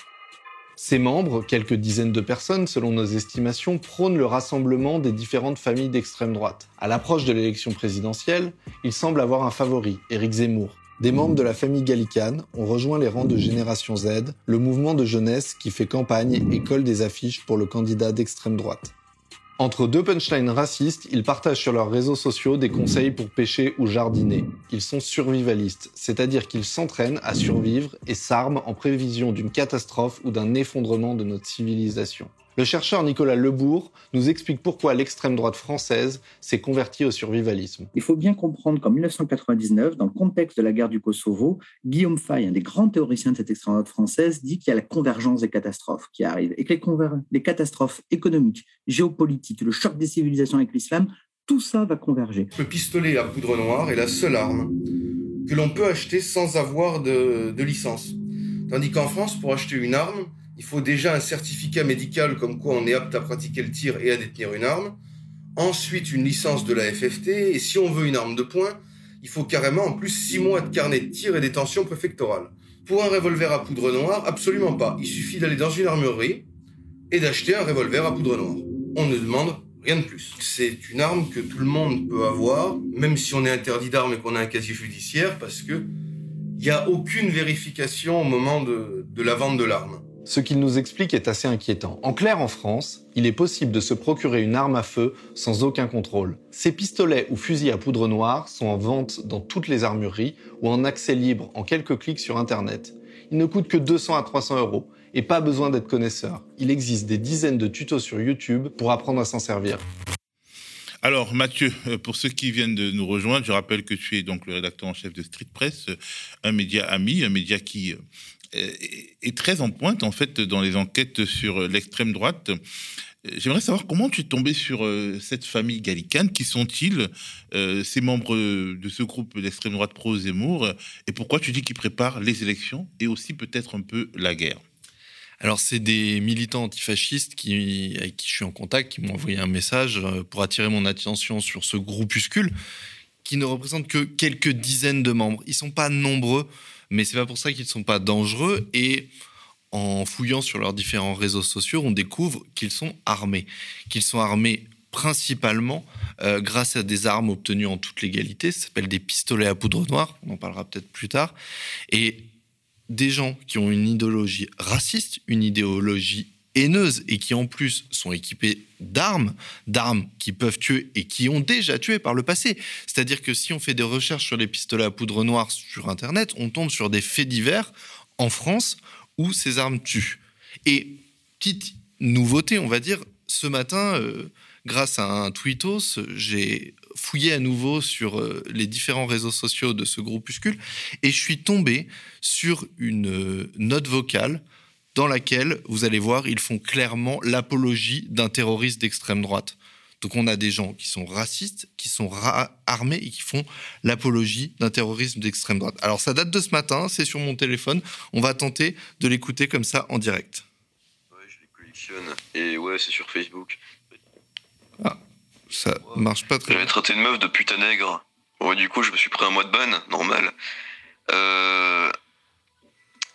Ses membres, quelques dizaines de personnes selon nos estimations, prônent le rassemblement des différentes familles d'extrême droite. À l'approche de l'élection présidentielle, il semble avoir un favori, Éric Zemmour. Des membres de la famille gallicane ont rejoint les rangs de Génération Z, le mouvement de jeunesse qui fait campagne et colle des affiches pour le candidat d'extrême droite. Entre deux punchlines racistes, ils partagent sur leurs réseaux sociaux des conseils pour pêcher ou jardiner. Ils sont survivalistes, c'est-à-dire qu'ils s'entraînent à survivre et s'arment en prévision d'une catastrophe ou d'un effondrement de notre civilisation. Le chercheur Nicolas Lebourg nous explique pourquoi l'extrême droite française s'est convertie au survivalisme. Il faut bien comprendre qu'en 1999, dans le contexte de la guerre du Kosovo, Guillaume Fay, un des grands théoriciens de cette extrême droite française, dit qu'il y a la convergence des catastrophes qui arrivent et que les, les catastrophes économiques, géopolitiques, le choc des civilisations avec l'islam, tout ça va converger. Le pistolet à poudre noire est la seule arme que l'on peut acheter sans avoir de, de licence. Tandis qu'en France, pour acheter une arme, il faut déjà un certificat médical comme quoi on est apte à pratiquer le tir et à détenir une arme. Ensuite, une licence de la FFT. Et si on veut une arme de poing, il faut carrément en plus six mois de carnet de tir et détention préfectorale. Pour un revolver à poudre noire, absolument pas. Il suffit d'aller dans une armurerie et d'acheter un revolver à poudre noire. On ne demande rien de plus. C'est une arme que tout le monde peut avoir, même si on est interdit d'armes et qu'on a un casier judiciaire, parce que il n'y a aucune vérification au moment de la vente de l'arme. Ce qu'il nous explique est assez inquiétant. En clair, en France, il est possible de se procurer une arme à feu sans aucun contrôle. Ces pistolets ou fusils à poudre noire sont en vente dans toutes les armureries ou en accès libre en quelques clics sur Internet. Ils ne coûtent que 200 à 300 euros et pas besoin d'être connaisseur. Il existe des dizaines de tutos sur YouTube pour apprendre à s'en servir. Alors Mathieu, euh, pour ceux qui viennent de nous rejoindre, je rappelle que tu es donc le rédacteur en chef de Street Press, euh, un média ami, un média qui euh, est très en pointe en fait dans les enquêtes sur l'extrême droite. J'aimerais savoir comment tu es tombé sur euh, cette famille gallicane. Qui sont-ils, euh, ces membres de ce groupe d'extrême droite pro-Zemmour? Et pourquoi tu dis qu'ils préparent les élections et aussi peut-être un peu la guerre? Alors, c'est des militants antifascistes qui, avec qui je suis en contact, qui m'ont envoyé un message euh, pour attirer mon attention sur ce groupuscule qui ne représente que quelques dizaines de membres. Ils sont pas nombreux, mais c'est pas pour ça qu'ils ne sont pas dangereux. Et en fouillant sur leurs différents réseaux sociaux, on découvre qu'ils sont armés. Qu'ils sont armés principalement euh, grâce à des armes obtenues en toute légalité, ça s'appelle des pistolets à poudre noire, on en parlera peut-être plus tard, et des gens qui ont une idéologie raciste, une idéologie haineuse et qui en plus sont équipés d'armes, d'armes qui peuvent tuer et qui ont déjà tué par le passé. C'est-à-dire que si on fait des recherches sur les pistolets à poudre noire sur Internet, on tombe sur des faits divers en France où ces armes tuent. Et petite nouveauté, on va dire, ce matin, euh, grâce à un tweetos, j'ai fouillé à nouveau sur euh, les différents réseaux sociaux de ce groupuscule et je suis tombé sur une euh, note vocale dans laquelle, vous allez voir, ils font clairement l'apologie d'un terroriste d'extrême droite. Donc on a des gens qui sont racistes, qui sont armés et qui font l'apologie d'un terrorisme d'extrême droite. Alors ça date de ce matin, c'est sur mon téléphone. On va tenter de l'écouter comme ça en direct. Ouais, je les collectionne. Et ouais, c'est sur Facebook. Ah, ça marche pas très bien. J'avais traité une meuf de putain nègre. Ouais, du coup, je me suis pris un mois de ban, normal. Euh,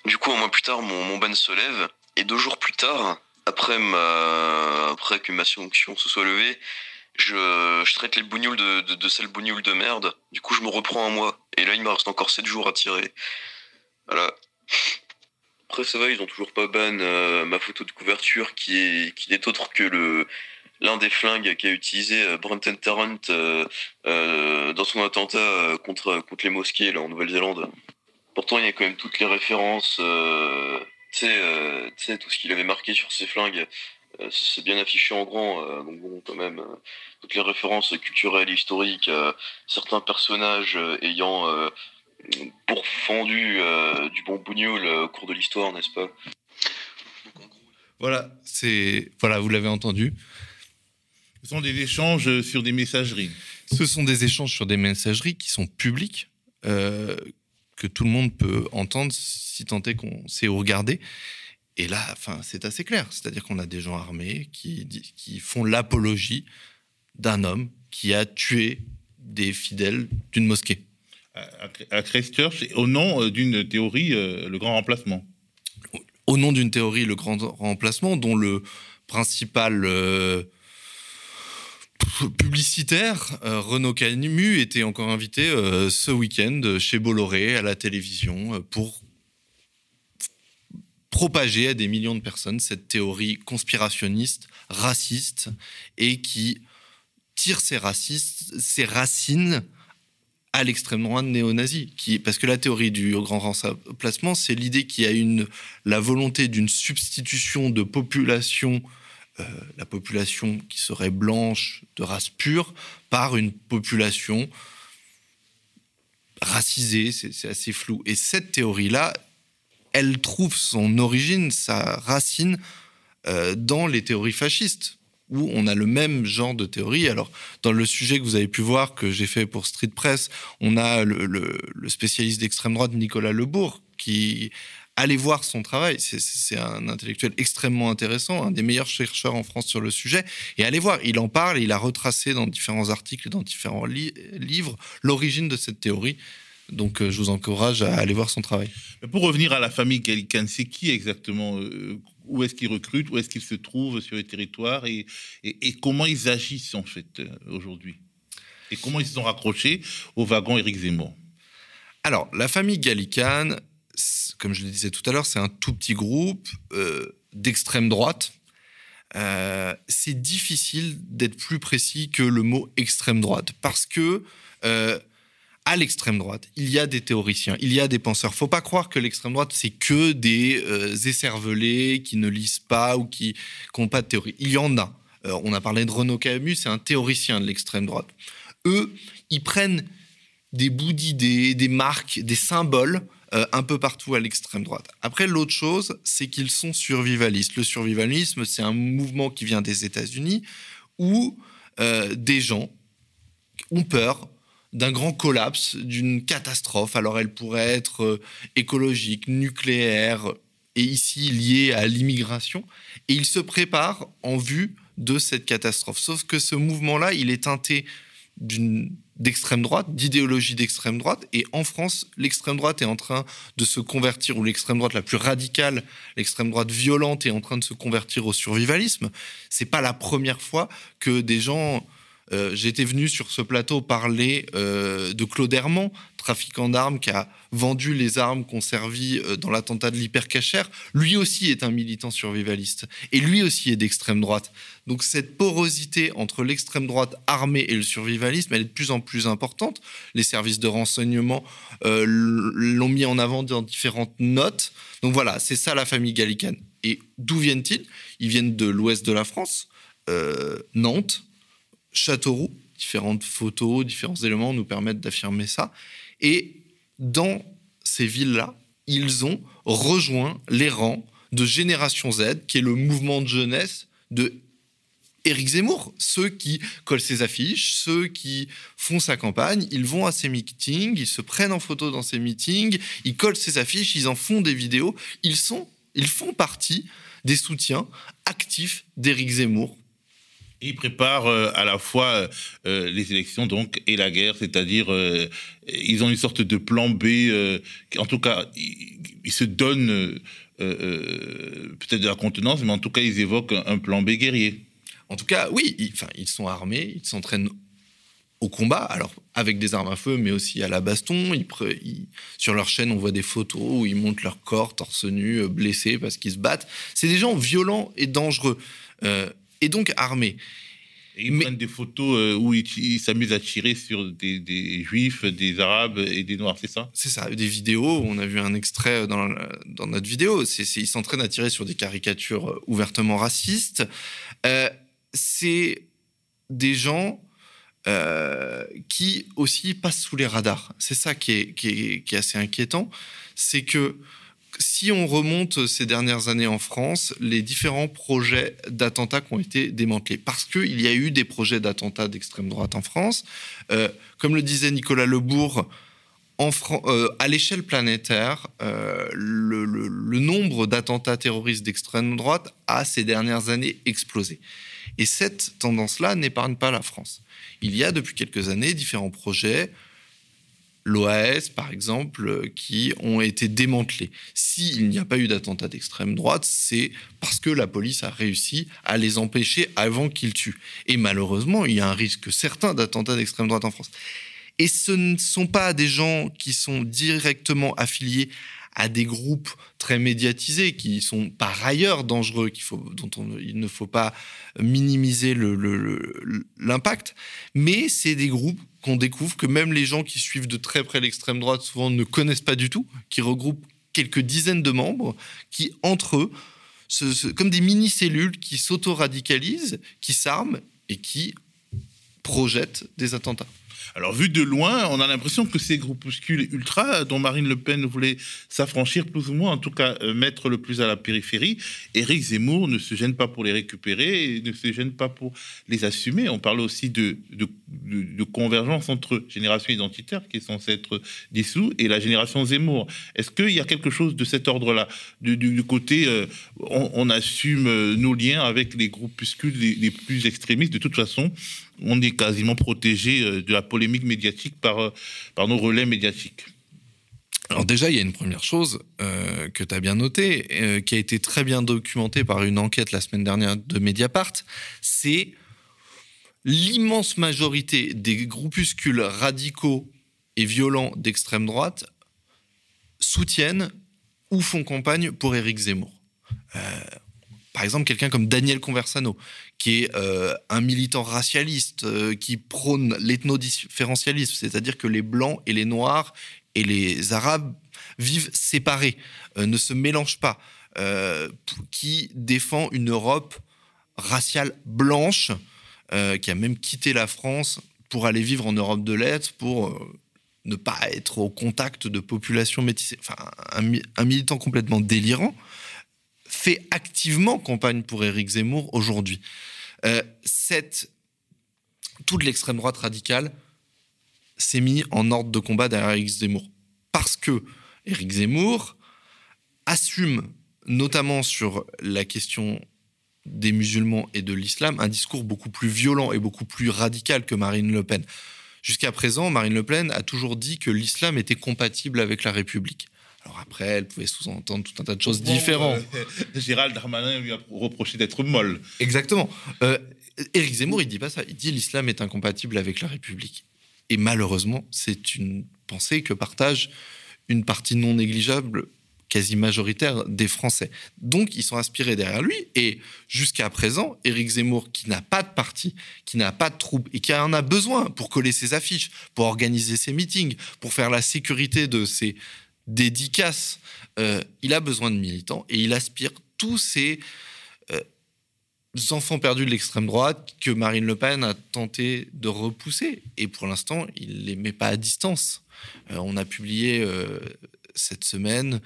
du coup, un mois plus tard, mon, ban se lève. Et deux jours plus tard, après, ma... après que ma sanction se soit levée, je, traite les bougnoules de, de, de sales bougnoules de merde. Du coup, je me reprends un mois. Et là, il me reste encore 7 jours à tirer. Voilà. Après, ça va, ils ont toujours pas ban euh, ma photo de couverture qui est n'est autre que le l'un des flingues qu'a utilisé euh, Brenton Tarrant euh, dans son attentat contre les mosquées en Nouvelle-Zélande. Pourtant, il y a quand même toutes les références euh, tu sais, tout ce qu'il avait marqué sur ses flingues, euh, c'est bien affiché en grand. Euh, donc bon, quand même, toutes les références culturelles, historiques, certains personnages ayant pourfendu du bon bougnoul au cours de l'histoire, n'est-ce pas? Voilà, c'est voilà, vous l'avez entendu. Ce sont des échanges sur des messageries. Ce sont des échanges sur des messageries qui sont publiques, euh, que tout le monde peut entendre si tant est qu'on sait où regarder. Et là, enfin, c'est assez clair. C'est-à-dire qu'on a des gens armés qui, qui font l'apologie d'un homme qui a tué des fidèles d'une mosquée. À Christchurch, au nom euh, d'une théorie, euh, le grand remplacement. Au nom d'une théorie, le grand remplacement, dont le principal euh, publicitaire, euh, Renaud Camus était encore invité euh, ce week-end chez Bolloré à la télévision euh, pour propager à des millions de personnes cette théorie conspirationniste, raciste, et qui tire ses, racines à l'extrême droite néo-nazie. Parce que la théorie du grand remplacement, c'est l'idée qu'il y a une, la volonté d'une substitution de population euh, la population qui serait blanche de race pure par une population racisée, c'est assez flou. Et cette théorie-là, elle trouve son origine, sa racine euh, dans les théories fascistes, où on a le même genre de théorie. Alors, dans le sujet que vous avez pu voir, que j'ai fait pour Street Press, on a le, le spécialiste d'extrême droite, Nicolas Lebourg, qui allez voir son travail. C'est un intellectuel extrêmement intéressant, un des meilleurs chercheurs en France sur le sujet. Et allez voir, il en parle, il a retracé dans différents articles, dans différents livres, l'origine de cette théorie. Donc, euh, je vous encourage à aller voir son travail. Pour revenir à la famille Gallican, c'est qui exactement euh, Où est-ce qu'ils recrutent Où est-ce qu'ils se trouvent sur les territoires et, et, comment ils agissent en fait euh, aujourd'hui? Et comment ils se sont raccrochés au wagon Éric Zemmour? Alors, la famille Gallican, comme je le disais tout à l'heure, c'est un tout petit groupe euh, d'extrême droite. Euh, c'est difficile d'être plus précis que le mot extrême droite parce que euh, à l'extrême droite, il y a des théoriciens, il y a des penseurs. Faut pas croire que l'extrême droite c'est que des euh, écervelés qui ne lisent pas ou qui n'ont pas de théorie. Il y en a. On a parlé de Renaud Camus, c'est un théoricien de l'extrême droite. Eux, ils prennent des bouts d'idées, des marques, des symboles euh, un peu partout à l'extrême droite. Après, l'autre chose, c'est qu'ils sont survivalistes. Le survivalisme, c'est un mouvement qui vient des États-Unis où euh, des gens ont peur d'un grand collapse, d'une catastrophe. Alors elle pourrait être euh, écologique, nucléaire, et ici liée à l'immigration. Et ils se préparent en vue de cette catastrophe. Sauf que ce mouvement-là, il est teinté d'extrême droite, d'idéologie d'extrême droite. Et en France, l'extrême droite est en train de se convertir, ou l'extrême droite la plus radicale, l'extrême droite violente est en train de se convertir au survivalisme. C'est pas la première fois que des gens euh, j'étais venu sur ce plateau parler euh, de Claude Herman, trafiquant d'armes qui a vendu les armes qu'on servit euh, dans l'attentat de l'hypercachère. Lui aussi est un militant survivaliste et lui aussi est d'extrême droite. Donc cette porosité entre l'extrême droite armée et le survivalisme, est de plus en plus importante. Les services de renseignement l'ont mis en avant dans différentes notes. Donc voilà, c'est ça la famille gallicane. Et d'où viennent-ils? Ils viennent de l'ouest de la France, Nantes, Châteauroux. Différentes photos, différents éléments nous permettent d'affirmer ça. Et dans ces villes-là, ils ont rejoint les rangs de Génération Z, qui est le mouvement de jeunesse de Éric Zemmour. Ceux qui collent ses affiches, ceux qui font sa campagne, ils vont à ses meetings, ils se prennent en photo dans ses meetings, ils collent ses affiches, ils en font des vidéos. Ils, sont, ils font partie des soutiens actifs d'Éric Zemmour ils préparent euh, à la fois euh, euh, les élections donc et la guerre, c'est-à-dire ils ont une sorte de plan B. en tout cas, ils, se donnent peut-être de la contenance, mais en tout cas, ils évoquent un, plan B guerrier. En tout cas, oui, ils, ils sont armés, ils s'entraînent au combat, alors avec des armes à feu, mais aussi à la baston. Ils, sur leur chaîne, on voit des photos où ils montent leur corps torse nu, blessés parce qu'ils se battent. C'est des gens violents et dangereux et donc armés. ils prennent des photos euh, où ils s'amusent à tirer sur des, juifs, des arabes et des noirs, c'est ça? C'est ça, des vidéos. On a vu un extrait dans, dans notre vidéo. C'est, ils s'entraînent à tirer sur des caricatures euh, ouvertement racistes. Euh, c'est des gens qui aussi passent sous les radars. C'est ça qui est, qui est, qui est assez inquiétant. C'est que si on remonte ces dernières années en France, les différents projets d'attentats qui ont été démantelés, parce qu'il y a eu des projets d'attentats d'extrême droite en France, euh, comme le disait Nicolas Lebourg, euh, à l'échelle planétaire, euh, le, nombre d'attentats terroristes d'extrême droite a ces dernières années explosé. Et cette tendance-là n'épargne pas la France. Il y a depuis quelques années différents projets l'OAS, par exemple, euh, qui ont été démantelés. S'il n'y a pas eu d'attentat d'extrême droite, c'est parce que la police a réussi à les empêcher avant qu'ils tuent. Et malheureusement, il y a un risque certain d'attentat d'extrême droite en France. Et ce ne sont pas des gens qui sont directement affiliés à des groupes très médiatisés qui sont par ailleurs dangereux, faut, dont il ne faut pas minimiser l'impact, mais c'est des groupes qu'on découvre que même les gens qui suivent de très près l'extrême droite souvent ne connaissent pas du tout, qui regroupent quelques dizaines de membres qui, entre eux, comme des mini-cellules qui s'auto-radicalisent, qui s'arment et qui projettent des attentats. Alors, vu de loin, on a l'impression que ces groupuscules ultra, dont Marine Le Pen voulait s'affranchir plus ou moins, en tout cas euh, mettre le plus à la périphérie, Éric Zemmour ne se gêne pas pour les récupérer ne se gêne pas pour les assumer. On parle aussi de, de, convergence entre Génération Identitaire, qui est censée être dissous, et la Génération Zemmour. Est-ce qu'il y a quelque chose de cet ordre-là? Du, côté, euh, on, assume euh, nos liens avec les groupuscules les plus extrémistes. De toute façon, on est quasiment protégé euh, de la polémique médiatique par, euh, par nos relais médiatiques. Alors déjà, il y a une première chose euh, que tu as bien notée, qui a été très bien documentée par une enquête la semaine dernière de Mediapart, c'est l'immense majorité des groupuscules radicaux et violents d'extrême droite soutiennent ou font campagne pour Éric Zemmour. Par exemple, quelqu'un comme Daniel Conversano, qui est euh, un militant racialiste, euh, qui prône l'ethnodifférentialisme, c'est-à-dire que les blancs et les noirs et les arabes vivent séparés, euh, ne se mélangent pas, qui défend une Europe raciale blanche, qui a même quitté la France pour aller vivre en Europe de l'Est, pour ne pas être au contact de populations métissées, enfin un, militant complètement délirant, fait activement campagne pour Éric Zemmour aujourd'hui. Euh, cette, toute l'extrême droite radicale s'est mis en ordre de combat derrière Éric Zemmour. Parce que Éric Zemmour assume, notamment sur la question des musulmans et de l'islam, un discours beaucoup plus violent et beaucoup plus radical que Marine Le Pen. Jusqu'à présent, Marine Le Pen a toujours dit que l'islam était compatible avec la République. Alors après, elle pouvait sous-entendre tout un tas de choses différentes. Euh, Gérald Darmanin lui a reproché d'être molle. Exactement. Euh, Éric Zemmour, il dit pas ça. Il dit l'islam est incompatible avec la République. Et malheureusement, c'est une pensée que partage une partie non négligeable quasi majoritaire des Français. Donc, ils sont inspirés derrière lui. Et jusqu'à présent, Éric Zemmour, qui n'a pas de parti, qui n'a pas de troupe et qui en a besoin pour coller ses affiches, pour organiser ses meetings, pour faire la sécurité de ses dédicaces, euh, il a besoin de militants et il aspire tous ces euh, enfants perdus de l'extrême droite que Marine Le Pen a tenté de repousser. Et pour l'instant, il les met pas à distance. Euh, on a publié cette semaine,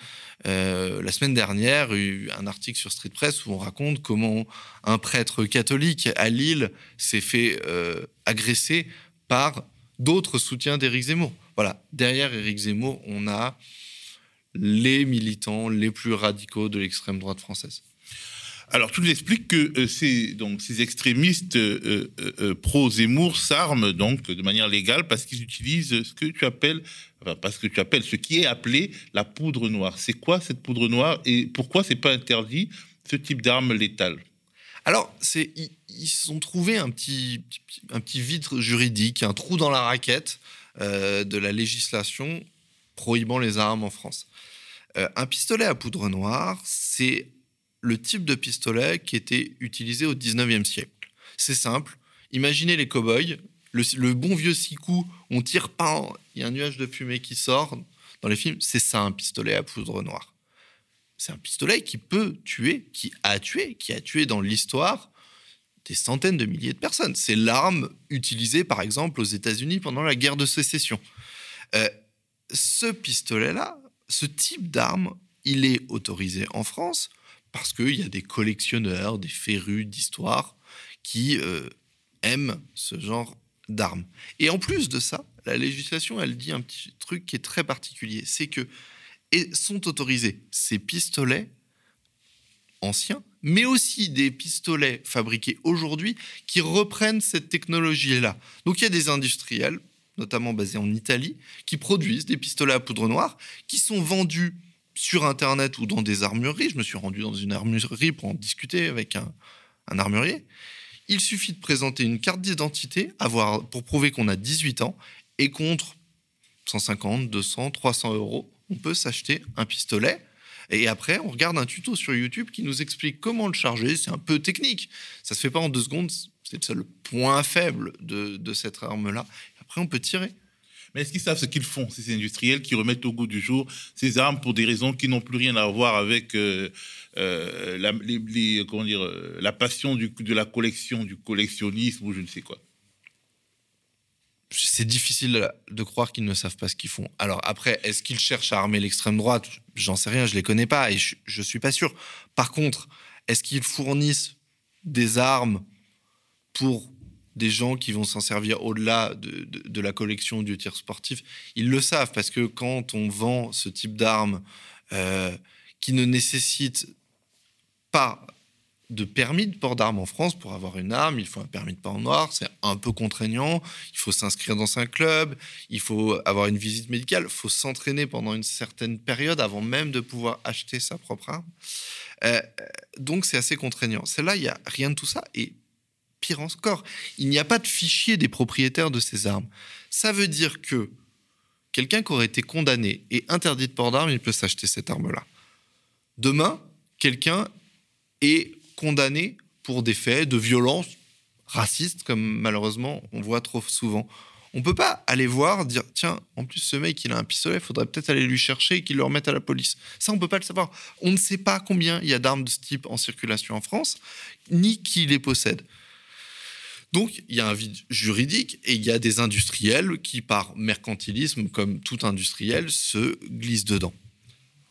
la semaine dernière, un article sur Street Press où on raconte comment un prêtre catholique à Lille s'est fait agresser par d'autres soutiens d'Éric Zemmour. Voilà, derrière Éric Zemmour, on a les militants les plus radicaux de l'extrême droite française. Alors, tu nous expliques que euh, ces, extrémistes euh, euh, pro-Zemmour s'arment donc de manière légale parce qu'ils utilisent ce que tu appelles, parce que tu appelles ce qui est appelé la poudre noire. C'est quoi cette poudre noire et pourquoi c'est pas interdit ce type d'arme létale? Alors, c'est, ils, se sont trouvés un petit, un petit vide juridique, un trou dans la raquette de la législation prohibant les armes en France. un pistolet à poudre noire, c'est le type de pistolet qui était utilisé au 19e siècle. C'est simple. Imaginez les cow-boys, le, bon vieux six coups, on tire pas, il y a un nuage de fumée qui sort dans les films. C'est ça un pistolet à poudre noire. C'est un pistolet qui peut tuer, qui a tué, qui a tué dans l'histoire des centaines de milliers de personnes. C'est l'arme utilisée, par exemple, aux États-Unis pendant la guerre de sécession. Euh, ce pistolet-là, ce type d'arme, il est autorisé en France parce qu'il y a des collectionneurs, des férus d'histoire qui euh, aiment ce genre d'armes. Et en plus de ça, la législation, elle dit un petit truc qui est très particulier, c'est que et sont autorisés ces pistolets anciens, mais aussi des pistolets fabriqués aujourd'hui qui reprennent cette technologie-là. Donc il y a des industriels, notamment basés en Italie, qui produisent des pistolets à poudre noire, qui sont vendus sur Internet ou dans des armureries. Je me suis rendu dans une armurerie pour en discuter avec un, armurier. Il suffit de présenter une carte d'identité pour prouver qu'on a 18 ans et contre 150, 200, 300 euros, on peut s'acheter un pistolet. Et après, on regarde un tuto sur YouTube qui nous explique comment le charger. C'est un peu technique. Ça se fait pas en deux secondes. C'est le point faible de cette arme-là. Après, on peut tirer. Mais est-ce qu'ils savent ce qu'ils font, ces industriels qui remettent au goût du jour ces armes pour des raisons qui n'ont plus rien à voir avec euh, euh, la, comment dire, euh, la passion du, de la collection, du collectionnisme ou je ne sais quoi? C'est difficile de croire qu'ils ne savent pas ce qu'ils font. Alors après, est-ce qu'ils cherchent à armer l'extrême droite? J'en sais rien, je les connais pas et je, ne suis pas sûr. Par contre, est-ce qu'ils fournissent des armes pour des gens qui vont s'en servir au-delà de, la collection du tir sportif, ils le savent parce que quand on vend ce type d'armes euh, qui ne nécessite pas de permis de port d'armes en France pour avoir une arme, il faut un permis de port noir, c'est un peu contraignant, il faut s'inscrire dans un club, il faut avoir une visite médicale, il faut s'entraîner pendant une certaine période avant même de pouvoir acheter sa propre arme. Euh, donc c'est assez contraignant. Celle-là, il n'y a rien de tout ça. Et encore, il n'y a pas de fichier des propriétaires de ces armes. Ça veut dire que quelqu'un qui aurait été condamné et interdit de port d'armes, il peut s'acheter cette arme-là. Demain, quelqu'un est condamné pour des faits de violence raciste, comme malheureusement on voit trop souvent. On peut pas aller voir, dire tiens, en plus ce mec il a un pistolet, faudrait peut-être aller lui chercher et qu'il le remette à la police. Ça on peut pas le savoir. On ne sait pas combien il y a d'armes de ce type en circulation en France, ni qui les possède. Donc, il y a un vide juridique et il y a des industriels qui, par mercantilisme, comme tout industriel, se glissent dedans.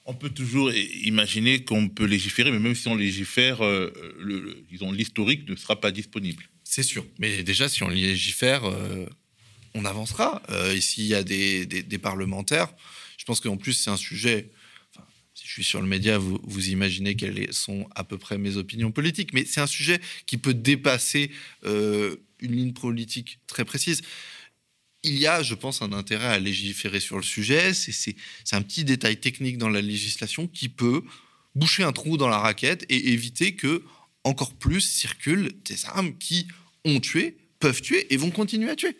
On peut toujours imaginer qu'on peut légiférer, mais même si on légifère, euh, le, disons, l'historique ne sera pas disponible. C'est sûr. Mais déjà, si on légifère, euh, on avancera. Euh, ici, il y a des, parlementaires. Je pense qu'en plus, c'est un sujet. Suis sur le média, vous, vous imaginez quelles sont à peu près mes opinions politiques. Mais c'est un sujet qui peut dépasser une ligne politique très précise il y a, je pense, un intérêt à légiférer sur le sujet. C'est un petit détail technique dans la législation qui peut boucher un trou dans la raquette et éviter que encore plus circulent des armes qui ont tué, peuvent tuer et vont continuer à tuer.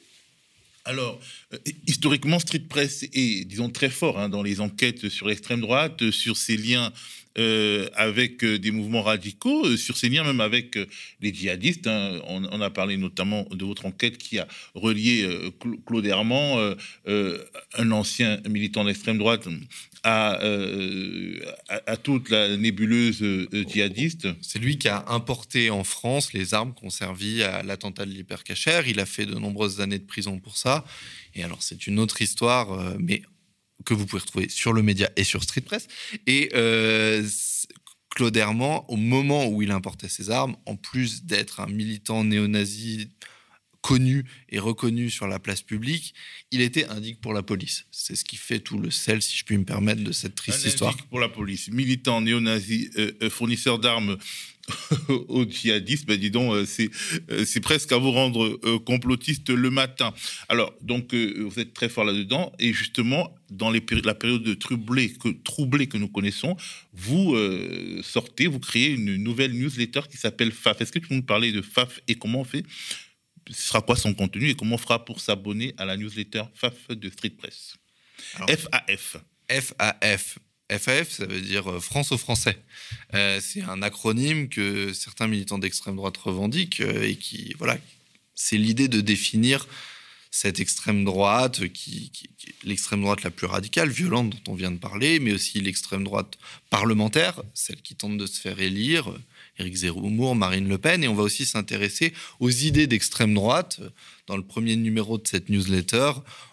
Alors, euh, historiquement, Street Press est, disons, très fort hein, dans les enquêtes sur l'extrême droite, sur ses liens euh, avec euh, des mouvements radicaux, euh, sur ces liens même avec les djihadistes. Hein. On, a parlé notamment de votre enquête qui a relié Claude Herman, un ancien militant d'extrême droite, à, toute la nébuleuse djihadiste. C'est lui qui a importé en France les armes qui ont servi à l'attentat de l'hypercachère. Il a fait de nombreuses années de prison pour ça. Et alors, c'est une autre histoire, mais que vous pouvez retrouver sur le média et sur Street Press. Et euh, Claude Herman, au moment où il importait ses armes, en plus d'être un militant néo-nazi connu et reconnu sur la place publique, il était indique pour la police. C'est ce qui fait tout le sel, si je puis me permettre, de cette triste histoire. pour la police, militant néo-nazi, euh, euh, fournisseur d'armes aux djihadistes, ben dis donc, euh, c'est, euh, c'est presque à vous rendre euh, complotiste le matin. Alors, donc, vous êtes très fort là-dedans, et justement, dans les la période troublée que, troublée que nous connaissons, vous sortez, vous créez une nouvelle newsletter qui s'appelle FAF. Est-ce que tu peux nous parler de FAF et comment on fait? Ce sera quoi son contenu et comment on fera pour s'abonner à la newsletter FAF de Street Press? FAF. FAF. FAF, ça veut dire euh, France aux Français. Euh, c'est un acronyme que certains militants d'extrême droite revendiquent euh, et qui, voilà, c'est l'idée de définir cette extrême droite, qui, l'extrême droite la plus radicale, violente dont on vient de parler, mais aussi l'extrême droite parlementaire, celle qui tente de se faire élire, Éric Zemmour, Marine Le Pen, et on va aussi s'intéresser aux idées d'extrême droite. Dans le premier numéro de cette newsletter,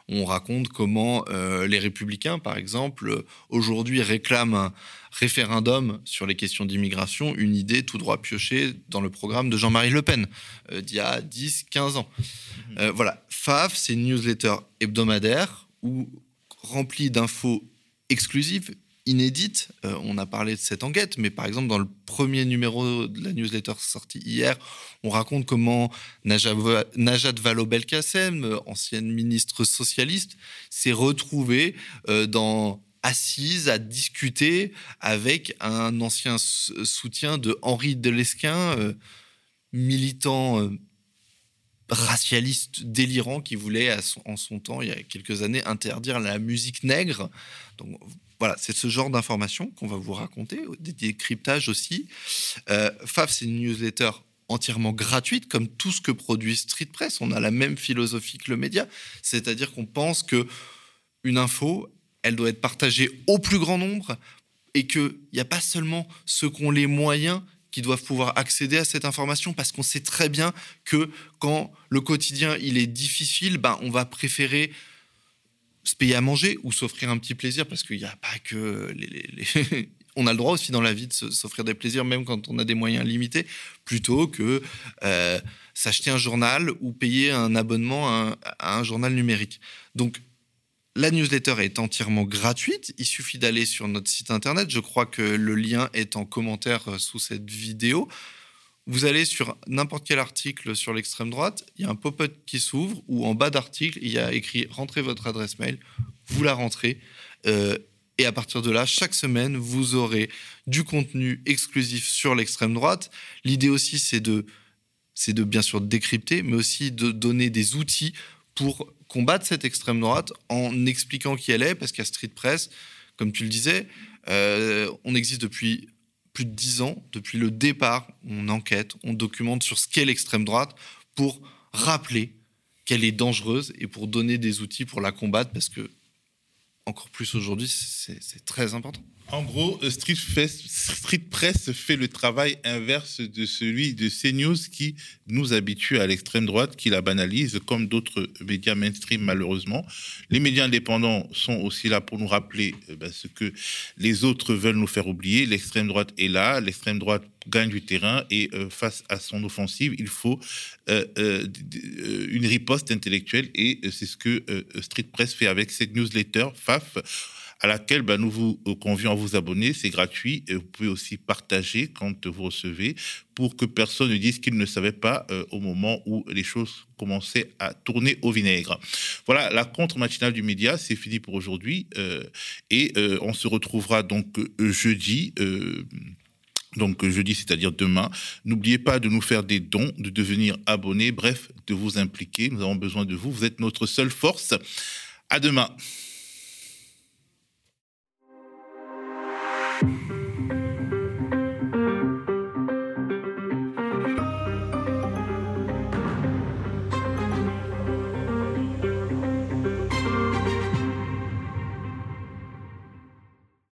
on raconte comment euh, les républicains, par exemple, aujourd'hui réclament un référendum sur les questions d'immigration, une idée tout droit piochée dans le programme de Jean-Marie Le Pen euh, d'il y a 10-15 ans. Mmh. Euh, voilà, FAF, c'est une newsletter hebdomadaire ou remplie d'infos exclusives inédite. Euh, on a parlé de cette enquête, mais par exemple, dans le premier numéro de la newsletter sorti hier, on raconte comment Najat Vallaud-Belkacem, euh, ancienne ministre socialiste, s'est retrouvée euh, assise à discuter avec un ancien soutien de Henri Delesquin, militant racialiste délirant qui voulait en son temps, il y a quelques années, interdire la musique nègre. Voilà, c'est ce genre d'informations qu'on va vous raconter, des décryptages aussi. Euh, FAF, c'est une newsletter entièrement gratuite, comme tout ce que produit Street Press. On a la même philosophie que le média, c'est-à-dire qu'on pense que une info, elle doit être partagée au plus grand nombre et qu'il n'y a pas seulement ceux qui ont les moyens qui doivent pouvoir accéder à cette information parce qu'on sait très bien que quand le quotidien il est difficile, ben, on va préférer se payer à manger ou s'offrir un petit plaisir parce qu'il n'y a pas que on a le droit aussi dans la vie de s'offrir des plaisirs même quand on a des moyens limités plutôt que euh, s'acheter un journal ou payer un abonnement à un, journal numérique. Donc la newsletter est entièrement gratuite. Il suffit d'aller sur notre site internet. Je crois que le lien est en commentaire euh, sous cette vidéo. Vous allez sur n'importe quel article sur l'extrême droite, il y a un pop-up qui s'ouvre ou en bas d'article, il y a écrit rentrez votre adresse mail, vous la rentrez. Euh, et à partir de là, chaque semaine, vous aurez du contenu exclusif sur l'extrême droite. L'idée aussi, c'est de, c'est de bien sûr décrypter, mais aussi de donner des outils pour combattre cette extrême droite en expliquant qui elle est, parce qu'à Street Press, comme tu le disais, euh, on existe depuis plus de dix ans, depuis le départ, on enquête, on documente sur ce qu'est l'extrême droite pour rappeler qu'elle est dangereuse et pour donner des outils pour la combattre parce que, encore plus aujourd'hui, c'est très important. En gros, euh, Street, Press fait le travail inverse de celui de CNews qui nous habitue à l'extrême droite, qui la banalise comme d'autres médias mainstream malheureusement. Les médias indépendants sont aussi là pour nous rappeler euh, ben, ce que les autres veulent nous faire oublier. L'extrême droite est là, l'extrême droite gagne du terrain et euh, face à son offensive, il faut une riposte intellectuelle et c'est ce que Street Press fait avec cette newsletter FAF à laquelle bah, nous vous euh, convions à vous abonner. C'est gratuit. Et vous pouvez aussi partager quand vous recevez pour que personne ne dise qu'il ne savait pas euh, au moment où les choses commençaient à tourner au vinaigre. Voilà, la contre-matinale du média, c'est fini pour aujourd'hui. Euh, et on se retrouvera donc jeudi. Donc jeudi, c'est-à-dire demain. N'oubliez pas de nous faire des dons, de devenir abonné, bref, de vous impliquer. Nous avons besoin de vous. Vous êtes notre seule force. À demain.